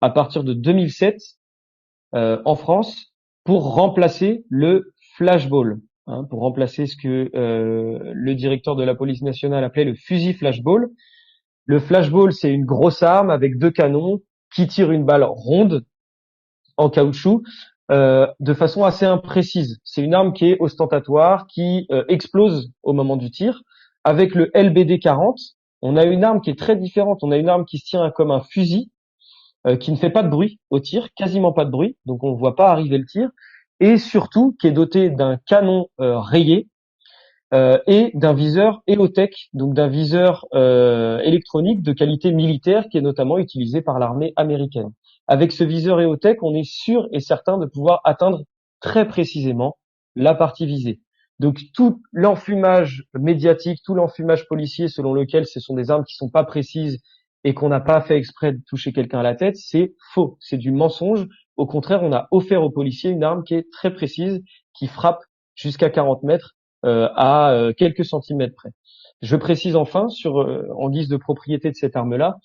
S2: à partir de 2007 euh, en France pour remplacer le flashball, hein, pour remplacer ce que euh, le directeur de la police nationale appelait le fusil flashball. Le flashball, c'est une grosse arme avec deux canons qui tire une balle ronde en caoutchouc euh, de façon assez imprécise. C'est une arme qui est ostentatoire, qui explose au moment du tir. Avec le LBD 40, on a une arme qui est très différente. On a une arme qui se tient comme un fusil, euh, qui ne fait pas de bruit au tir, quasiment pas de bruit, donc on ne voit pas arriver le tir, et surtout qui est doté d'un canon euh, rayé euh, et d'un viseur EOTech, donc d'un viseur électronique de qualité militaire qui est notamment utilisé par l'armée américaine. Avec ce viseur EOTech, on est sûr et certain de pouvoir atteindre très précisément la partie visée. Donc tout l'enfumage médiatique, tout l'enfumage policier selon lequel ce sont des armes qui sont pas précises et qu'on n'a pas fait exprès de toucher quelqu'un à la tête, c'est faux, c'est du mensonge. Au contraire, on a offert aux policiers une arme qui est très précise, qui frappe jusqu'à 40 mètres euh, à euh, quelques centimètres près. Je précise enfin, sur, euh, en guise de propriété de cette arme-là,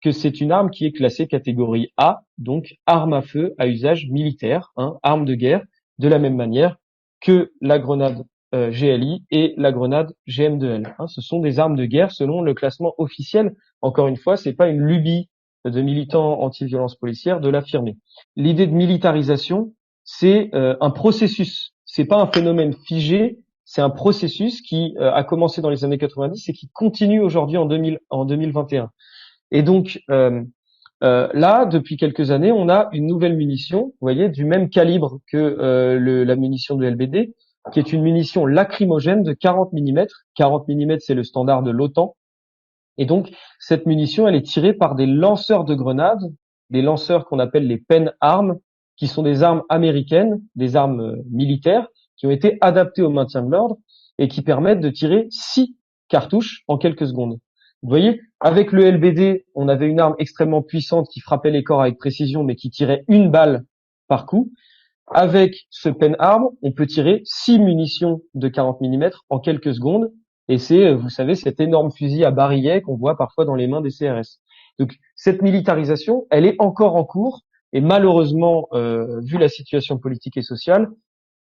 S2: que c'est une arme qui est classée catégorie A, donc arme à feu à usage militaire, hein, arme de guerre, de la même manière que la grenade GLI et la grenade GM2L. Hein. ce sont des armes de guerre selon le classement officiel. Encore une fois, c'est pas une lubie de militants anti-violence policière de l'affirmer. L'idée de militarisation, c'est un processus. C'est pas un phénomène figé, c'est un processus qui euh, a commencé dans les années 90 et qui continue aujourd'hui en, 2000, en 2021. Et donc euh, euh, là, depuis quelques années, on a une nouvelle munition, vous voyez, du même calibre que euh, le, la munition de LBD, qui est une munition lacrymogène de 40 mm. 40 mm, c'est le standard de l'OTAN. Et donc, cette munition, elle est tirée par des lanceurs de grenades, des lanceurs qu'on appelle les pen arms, qui sont des armes américaines, des armes militaires, qui ont été adaptés au maintien de l'ordre et qui permettent de tirer six cartouches en quelques secondes. Vous voyez, avec le LBD, on avait une arme extrêmement puissante qui frappait les corps avec précision, mais qui tirait une balle par coup. Avec ce pen arm, on peut tirer six munitions de 40 mm en quelques secondes. Et c'est, vous savez, cet énorme fusil à barillet qu'on voit parfois dans les mains des CRS. Donc cette militarisation, elle est encore en cours. Et malheureusement, euh, vu la situation politique et sociale,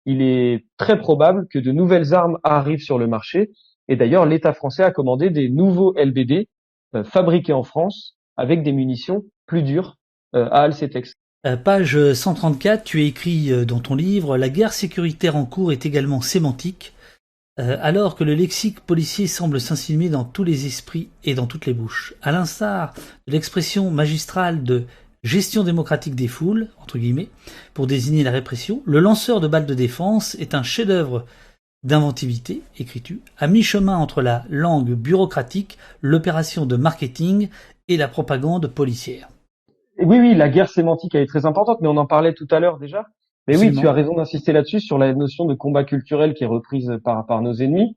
S2: il est très probable que de nouvelles armes arrivent sur le marché. Et d'ailleurs, l'État français a commandé des nouveaux LBD euh, fabriqués en France avec des munitions plus dures euh, à Alcetex.
S1: Euh, page 134, tu écris dans ton livre La guerre sécuritaire en cours est également sémantique, alors que le lexique policier semble s'insinuer dans tous les esprits et dans toutes les bouches. À l'instar de l'expression magistrale de gestion démocratique des foules, entre guillemets, pour désigner la répression, le lanceur de balles de défense est un chef-d'œuvre d'inventivité, écris-tu, à mi-chemin entre la langue bureaucratique, l'opération de marketing et la propagande policière.
S2: oui, oui, la guerre sémantique est très importante, mais on en parlait tout à l'heure déjà. Mais oui, tu as raison d'insister là-dessus, sur la notion de combat culturel qui est reprise par, par nos ennemis,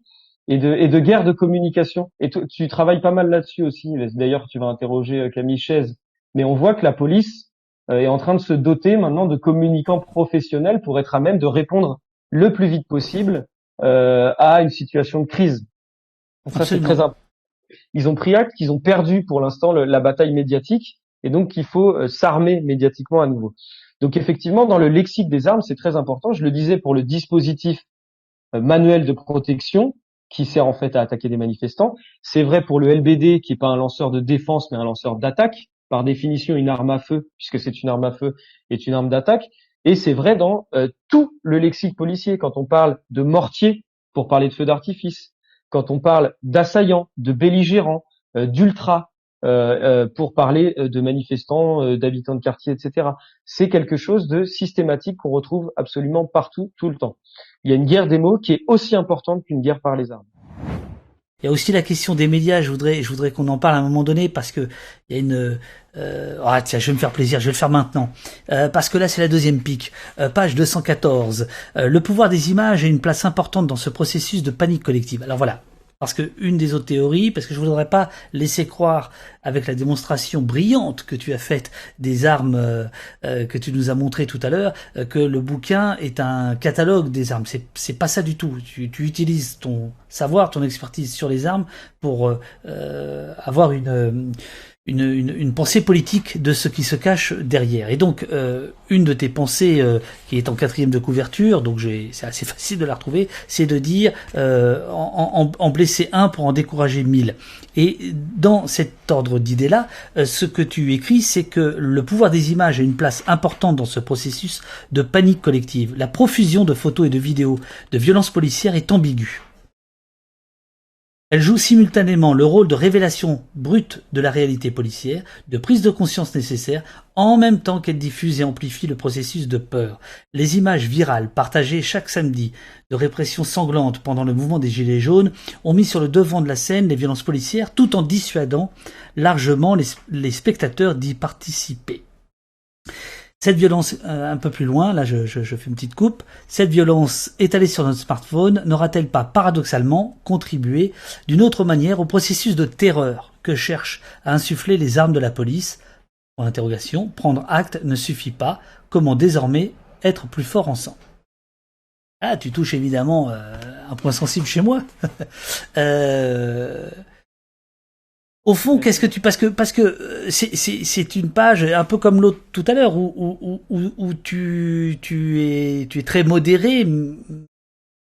S2: et de, et de guerre de communication. Et tu, tu travailles pas mal là-dessus aussi. D'ailleurs, tu vas interroger euh, Camille Chaise mais on voit que la police euh, est en train de se doter maintenant de communicants professionnels pour être à même de répondre le plus vite possible euh, à une situation de crise. ça c'est très important. Ils ont pris acte qu'ils ont perdu pour l'instant la bataille médiatique et donc il faut euh, s'armer médiatiquement à nouveau. Donc effectivement, dans le lexique des armes, c'est très important. Je le disais pour le dispositif manuel de protection qui sert en fait à attaquer des manifestants. C'est vrai pour le LBD qui est pas un lanceur de défense mais un lanceur d'attaque par définition une arme à feu, puisque c'est une arme à feu, est une arme d'attaque. Et c'est vrai dans euh, tout le lexique policier, quand on parle de mortier, pour parler de feu d'artifice, quand on parle d'assaillants, de belligérants, euh, d'ultra, euh, pour parler de manifestants, d'habitants de quartier, etc. C'est quelque chose de systématique qu'on retrouve absolument partout, tout le temps. Il y a une guerre des mots qui est aussi importante qu'une guerre par les armes.
S1: Il y a aussi la question des médias. Je voudrais, je voudrais qu'on en parle à un moment donné parce que il y a une. Euh, ah tiens, je vais me faire plaisir. Je vais le faire maintenant euh, parce que là c'est la deuxième pique. Euh, page 214. Euh, le pouvoir des images a une place importante dans ce processus de panique collective. Alors voilà. Parce que une des autres théories, parce que je voudrais pas laisser croire avec la démonstration brillante que tu as faite des armes euh, euh, que tu nous as montré tout à l'heure, euh, que le bouquin est un catalogue des armes. C'est c'est pas ça du tout. Tu, utilises ton savoir, ton expertise sur les armes pour avoir une une, pensée politique de ce qui se cache derrière. Et donc, euh, une de tes pensées euh, qui est en quatrième de couverture, donc c'est assez facile de la retrouver, c'est de dire euh, en, en, blesser un pour en décourager mille. Et dans cet ordre d'idées-là, ce que tu écris, c'est que le pouvoir des images a une place importante dans ce processus de panique collective. La profusion de photos et de vidéos de violences policières est ambiguë. Elle joue simultanément le rôle de révélation brute de la réalité policière, de prise de conscience nécessaire, en même temps qu'elle diffuse et amplifie le processus de peur. Les images virales partagées chaque samedi de répression sanglante pendant le mouvement des Gilets jaunes ont mis sur le devant de la scène les violences policières tout en dissuadant largement les, spectateurs d'y participer. Cette violence, euh, un peu plus loin, là je, je, fais une petite coupe, cette violence étalée sur notre smartphone. N'aura-t-elle pas paradoxalement contribué d'une autre manière au processus de terreur que cherchent à insuffler les armes de la police? Pour l'interrogation, prendre acte ne suffit pas, comment désormais être plus fort ensemble Ah, tu touches évidemment euh, un point sensible chez moi. euh, au fond, qu'est-ce que tu parce que parce que euh, c'est une page un peu comme l'autre tout à l'heure où, où, où, où, tu tu es tu es très modéré.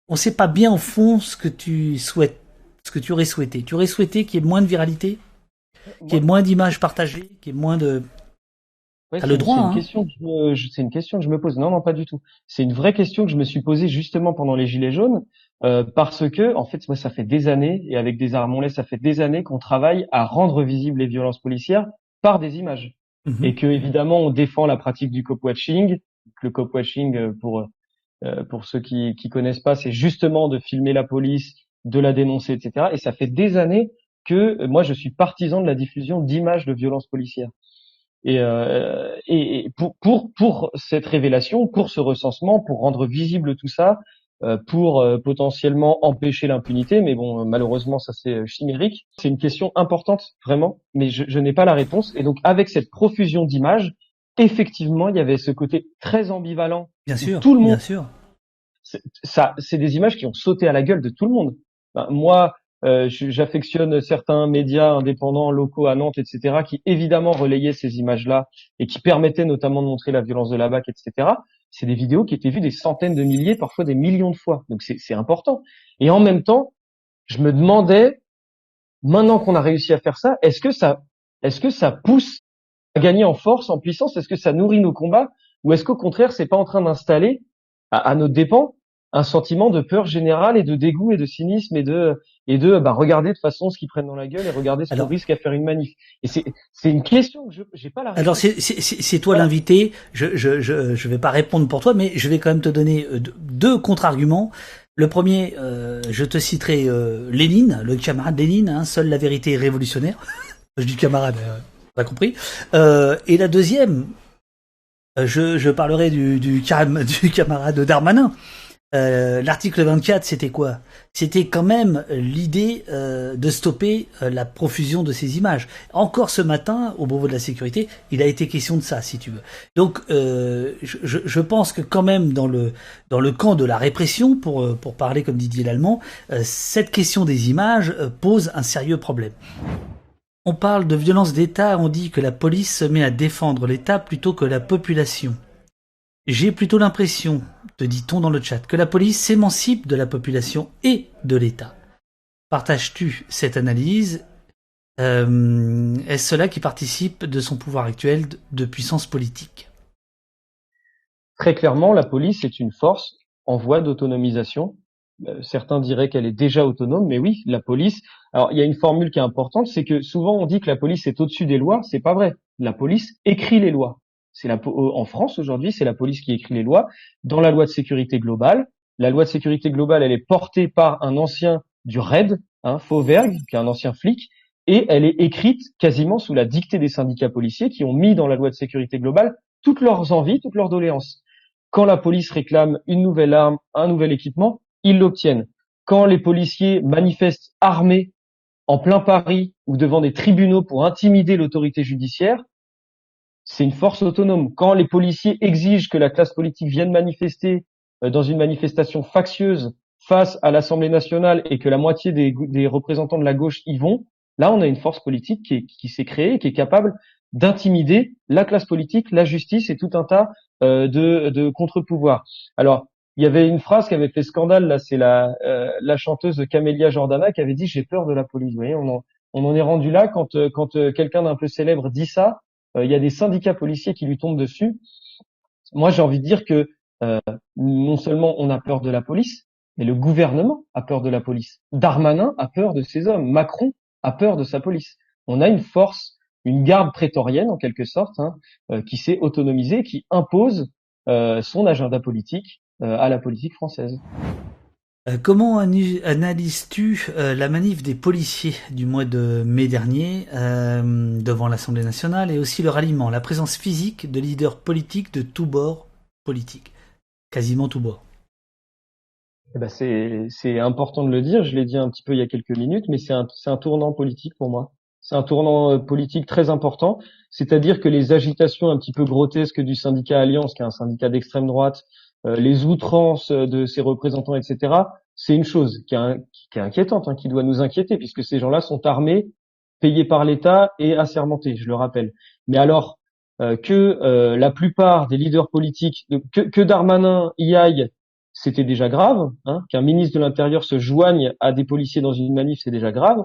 S1: On sait pas bien au fond ce que tu souhaites, ce que tu aurais souhaité. Tu aurais souhaité qu'il y ait moins de viralité, qu'il y ait moins d'images partagées, qu'il y ait moins de
S2: Ouais, le droit. C'est une, hein. question que je c'est une question que je me pose. Non, non, pas du tout. C'est une vraie question que je me suis posée justement pendant les Gilets jaunes, euh, parce que, en fait, moi, ça fait des années, et avec des armes ça fait des années qu'on travaille à rendre visibles les violences policières par des images. Mhm. Et que, évidemment, on défend la pratique du cop-watching. Le cop-watching, euh, pour, euh, pour ceux qui, qui connaissent pas, c'est justement de filmer la police, de la dénoncer, etc. Et ça fait des années que moi, je suis partisan de la diffusion d'images de violences policières. Et, euh, et, pour, pour, pour cette révélation, pour ce recensement, pour rendre visible tout ça, euh, pour euh, potentiellement empêcher l'impunité, mais bon, malheureusement, ça c'est chimérique. C'est une question importante, vraiment, mais je, je n'ai pas la réponse. Et donc, avec cette profusion d'images, effectivement, il y avait ce côté très ambivalent.
S1: Bien sûr,
S2: tout le monde.
S1: Bien sûr.
S2: Ça, c'est des images qui ont sauté à la gueule de tout le monde. moi, euh, J'affectionne certains médias indépendants locaux à Nantes, etc., qui évidemment relayaient ces images-là et qui permettaient notamment de montrer la violence de la BAC, etc. C'est des vidéos qui étaient vues des centaines de milliers, parfois des millions de fois. Donc c'est important. Et en même temps, je me demandais, maintenant qu'on a réussi à faire ça, est-ce que ça, est-ce que ça pousse à gagner en force, en puissance? Est-ce que ça nourrit nos combats? Ou est-ce qu'au contraire, c'est pas en train d'installer à, à nos dépens un sentiment de peur générale et de dégoût et de cynisme et de et de bah, regarder de façon ce qu'ils prennent dans la gueule et regarder ce qu'on risque à faire une manif. Et c'est c'est une question que je j'ai pas la réponse.
S1: Alors c'est c'est toi l'invité. Je, je je je vais pas répondre pour toi, mais je vais quand même te donner euh, deux contre-arguments. Le premier, euh, je te citerai euh, Lénine, le camarade Lénine. Hein, seule la vérité est révolutionnaire. je dis camarade, euh, t'as compris. Euh, et la deuxième, je, je parlerai du, du, du camarade Darmanin. Euh, l'article 24, c'était quoi? C'était quand même l'idée euh, de stopper euh, la profusion de ces images. Encore ce matin, au Beauvau de la sécurité, il a été question de ça, si tu veux. Donc, je, je, pense que quand même dans le dans le camp de la répression, pour pour parler comme Didier Lallemand, cette question des images pose un sérieux problème. On parle de violence d'État, on dit que la police se met à défendre l'État plutôt que la population. J'ai plutôt l'impression, te dit-on dans le chat, que la police s'émancipe de la population et de l'État. Partages-tu cette analyse? Euh, Est-ce cela qui participe de son pouvoir actuel de puissance politique?
S2: Très clairement, la police est une force en voie d'autonomisation. Euh, certains diraient qu'elle est déjà autonome, mais oui, la police. Alors, il y a une formule qui est importante, c'est que souvent on dit que la police est au-dessus des lois. C'est pas vrai. La police écrit les lois la, en France aujourd'hui, c'est la police qui écrit les lois. Dans la loi de sécurité globale, la loi de sécurité globale, elle est portée par un ancien du RAID, hein, Fauvergue, qui est un ancien flic, et elle est écrite quasiment sous la dictée des syndicats policiers qui ont mis dans la loi de sécurité globale toutes leurs envies, toutes leurs doléances. Quand la police réclame une nouvelle arme, un nouvel équipement, ils l'obtiennent. Quand les policiers manifestent armés en plein Paris ou devant des tribunaux pour intimider l'autorité judiciaire, c'est une force autonome. Quand les policiers exigent que la classe politique vienne manifester euh, dans une manifestation factieuse face à l'Assemblée nationale et que la moitié des, représentants de la gauche y vont, là on a une force politique qui, s'est créée, qui est capable d'intimider la classe politique, la justice et tout un tas euh, de, contre-pouvoirs. Alors, il y avait une phrase qui avait fait scandale, là, c'est la, euh, chanteuse Camélia Jordana qui avait dit j'ai peur de la police. Vous voyez, on en, est rendu là quand, quand quelqu'un d'un peu célèbre dit ça, il y a des syndicats policiers qui lui tombent dessus. Moi, j'ai envie de dire que euh, non seulement on a peur de la police, mais le gouvernement a peur de la police. Darmanin a peur de ses hommes. Macron a peur de sa police. On a une force, une garde prétorienne en quelque sorte, hein, euh, qui s'est autonomisée, qui impose son agenda politique à la politique française.
S1: Euh, comment analyses-tu euh, la manif des policiers du mois de mai dernier euh, devant l'Assemblée nationale et aussi le ralliement, la présence physique de leaders politiques de tous bords politiques, quasiment tous bords.
S2: Eh ben c'est important de le dire, je l'ai dit un petit peu il y a quelques minutes, mais c'est un, un tournant politique pour moi. C'est un tournant politique très important, c'est-à-dire que les agitations un petit peu grotesques du syndicat Alliance, qui est un syndicat d'extrême droite, les outrances de ses représentants, etc., c'est une chose qui est, qui est inquiétante, hein, qui doit nous inquiéter, puisque ces gens-là sont armés, payés par l'État et assermentés, je le rappelle. Mais alors euh, que euh, la plupart des leaders politiques, que, que Darmanin y aille, c'était déjà grave. Hein, Qu'un ministre de l'Intérieur se joigne à des policiers dans une manif, c'est déjà grave.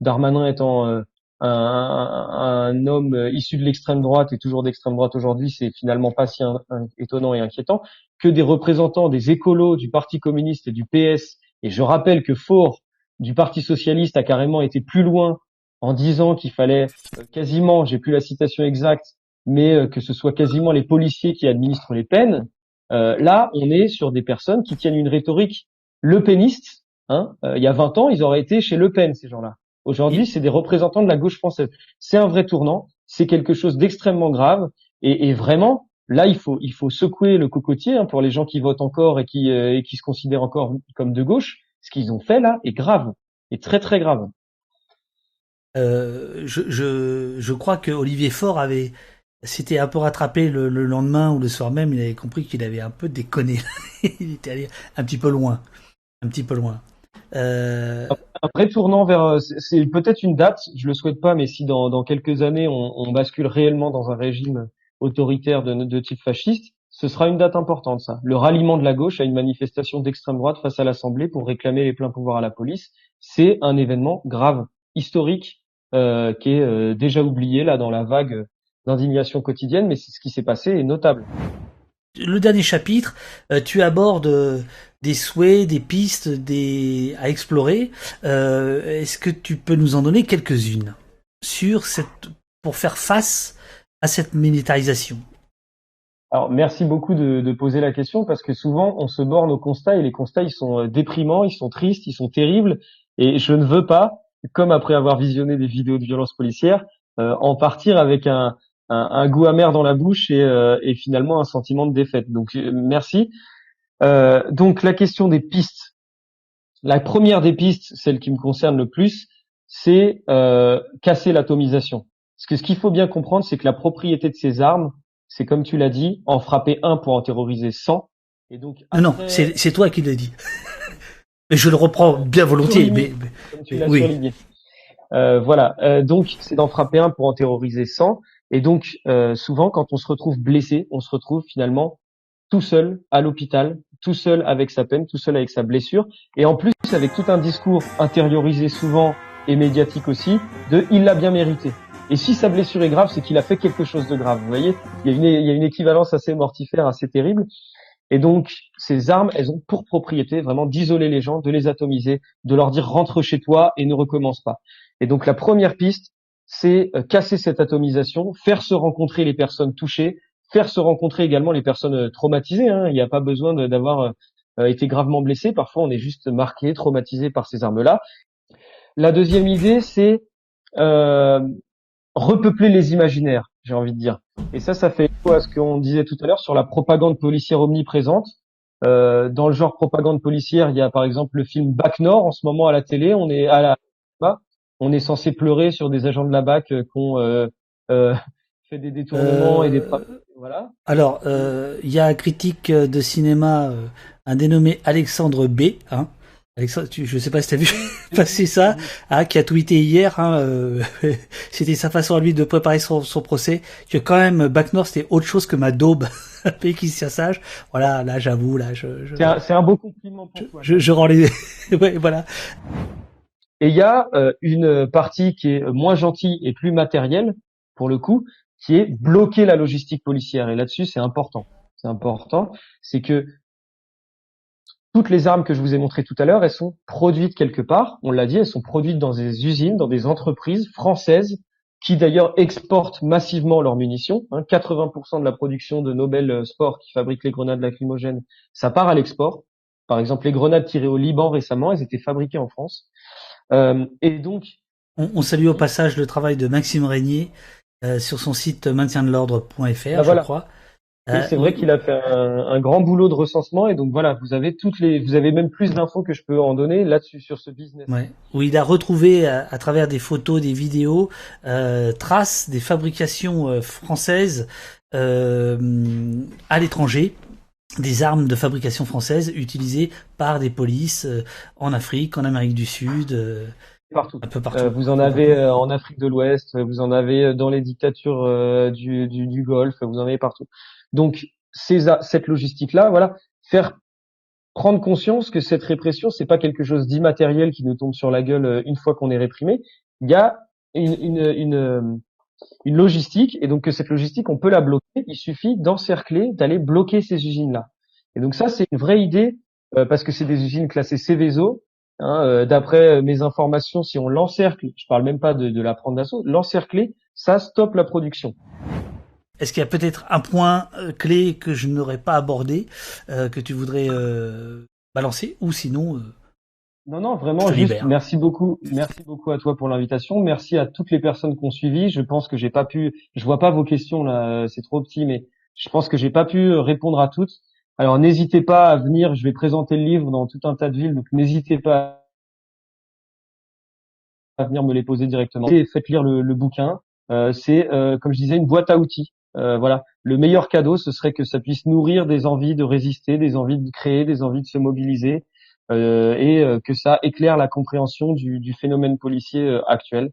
S2: Darmanin étant un, homme euh, issu de l'extrême droite et toujours d'extrême droite aujourd'hui, c'est finalement pas si étonnant et inquiétant que des représentants des écolos du Parti communiste et du PS. Et je rappelle que Faure du Parti socialiste a carrément été plus loin en disant qu'il fallait euh, quasiment, j'ai plus la citation exacte, mais euh, que ce soit quasiment les policiers qui administrent les peines. là, on est sur des personnes qui tiennent une rhétorique le péniste. Hein, il y a 20 ans, ils auraient été chez Le Pen, ces gens-là. Aujourd'hui, c'est des représentants de la gauche française. C'est un vrai tournant. C'est quelque chose d'extrêmement grave. Et, et, vraiment, là, il faut, il faut secouer le cocotier hein, pour les gens qui votent encore et qui, euh, et qui se considèrent encore comme de gauche. Ce qu'ils ont fait là est grave, est très très grave.
S1: Euh, je, je, je crois que Olivier Faure avait s'était un peu rattrapé le, le, lendemain ou le soir même. Il avait compris qu'il avait un peu déconné. il était allé un petit peu loin, un petit peu loin.
S2: Euh... Vrai tournant vers, euh, c'est peut-être une date, je le souhaite pas, mais si dans, dans quelques années on, on, bascule réellement dans un régime autoritaire de, de type fasciste, ce sera une date importante, ça. Le ralliement de la gauche à une manifestation d'extrême droite face à l'Assemblée pour réclamer les pleins pouvoirs à la police, c'est un événement grave, historique, euh, qui est euh, déjà oublié là dans la vague d'indignation quotidienne, mais c'est ce qui s'est passé est notable.
S1: Le dernier chapitre, euh, tu abordes des souhaits, des pistes, à explorer. Euh, est-ce que tu peux nous en donner quelques-unes sur pour faire face à cette militarisation
S2: alors merci beaucoup de, poser la question parce que souvent on se borne aux constats et les constats ils sont euh, déprimants, ils sont tristes, ils sont terribles et je ne veux pas, comme après avoir visionné des vidéos de violence policière, euh, en partir avec un, un, un, goût amer dans la bouche et, euh, et finalement un sentiment de défaite. Donc merci. Euh, donc la question des pistes. La première des pistes, celle qui me concerne le plus, c'est euh, casser l'atomisation. Parce que ce qu'il faut bien comprendre, c'est que la propriété de ces armes, c'est comme tu l'as dit, en frapper un pour en terroriser 100.
S1: Et donc ah non, c'est toi qui l'as dit. Mais je le reprends bien volontiers. Mais,
S2: oui. Euh, voilà. Euh, donc c'est d'en frapper un pour en terroriser 100. Et donc euh, souvent, quand on se retrouve blessé, on se retrouve finalement tout seul à l'hôpital tout seul avec sa peine, tout seul avec sa blessure, et en plus avec tout un discours intériorisé souvent et médiatique aussi, de il l'a bien mérité. Et si sa blessure est grave, c'est qu'il a fait quelque chose de grave. Vous voyez, il y, a une, il y a une équivalence assez mortifère, assez terrible. Et donc, ces armes, elles ont pour propriété vraiment d'isoler les gens, de les atomiser, de leur dire rentre chez toi et ne recommence pas. Et donc, la première piste, c'est euh, casser cette atomisation, faire se rencontrer les personnes touchées, faire se rencontrer également les personnes euh, traumatisées. Hein. Il n'y a pas besoin d'avoir euh, été gravement blessé. Parfois, on est juste marqué, traumatisé par ces armes-là. La deuxième idée, c'est repeupler les imaginaires, j'ai envie de dire. Et ça, ça fait écho à ce qu'on disait tout à l'heure sur la propagande policière omniprésente. Dans le genre propagande policière, il y a par exemple le film Bac Nord en ce moment à la télé. On est à la, on est censé pleurer sur des agents de la BAC qui ont euh, fait des détournements et des
S1: voilà. Alors, euh, il y a un critique de cinéma, euh, un dénommé Alexandre B. Hein. Alexandre, je sais pas si tu as vu passer ça, hein, qui a tweeté hier. Hein, euh, c'était sa façon à lui de préparer son, procès. Que quand même, Bac Nord, c'était autre chose que ma daube péquistia sage. Voilà, là, j'avoue, là, je.
S2: je... C'est un, beau compliment pour toi.
S1: Je, je rends les. ouais, voilà.
S2: Et il y a une partie qui est moins gentille et plus matérielle, pour le coup, qui est bloquer la logistique policière. Et là-dessus, c'est important. C'est important. C'est que toutes les armes que je vous ai montrées tout à l'heure, elles sont produites quelque part. On l'a dit, elles sont produites dans des usines, dans des entreprises françaises qui d'ailleurs exportent massivement leurs munitions. 80% hein. de la production de Nobel Sport qui fabrique les grenades lacrymogènes, ça part à l'export. Par exemple, les grenades tirées au Liban récemment, elles étaient fabriquées en France. Euh, et donc,
S1: on, salue au passage le travail de Maxime Régnier euh, sur son site maintiendelordre.fr, ah, je crois.
S2: c'est vrai qu'il a fait un, grand boulot de recensement et donc voilà, vous avez toutes les, vous avez même plus d'infos que je peux en donner là-dessus sur ce business.
S1: Ouais. Où il a retrouvé à, travers des photos, des vidéos, traces des fabrications françaises à l'étranger des armes de fabrication française utilisées par des polices euh, en Afrique, en Amérique du Sud, euh,
S2: partout. Un peu partout. Euh, vous en avez en Afrique de l'Ouest, vous en avez dans les dictatures du, du, du, Golfe, vous en avez partout. Donc ces, cette logistique-là, voilà, faire prendre conscience que cette répression, c'est pas quelque chose d'immatériel qui nous tombe sur la gueule une fois qu'on est réprimé. Il y a une, une, une, une logistique, et donc que cette logistique, on peut la bloquer. Il suffit d'encercler, d'aller bloquer ces usines-là. Et donc ça, c'est une vraie idée euh, parce que c'est des usines classées Céveso. Hein, euh, D'après euh, mes informations, si on l'encercle, je parle même pas de, de la prendre d'assaut, l'encercler, ça stoppe la production.
S1: Est-ce qu'il y a peut-être un point clé que je n'aurais pas abordé, que tu voudrais balancer, ou sinon
S2: non, non, vraiment, juste, merci beaucoup, merci beaucoup à toi pour l'invitation. Merci à toutes les personnes qui ont suivi. Je pense que j'ai pas pu, je vois pas vos questions là, c'est trop petit, mais je pense que j'ai pas pu répondre à toutes. Alors n'hésitez pas à venir, je vais présenter le livre dans tout un tas de villes, donc n'hésitez pas à venir me les poser directement. Et faites lire le, bouquin. Euh, c'est, euh, comme je disais, une boîte à outils. Euh, voilà, le meilleur cadeau, ce serait que ça puisse nourrir des envies de résister, des envies de créer, des envies de se mobiliser, euh, et euh, que ça éclaire la compréhension du, du phénomène policier euh, actuel.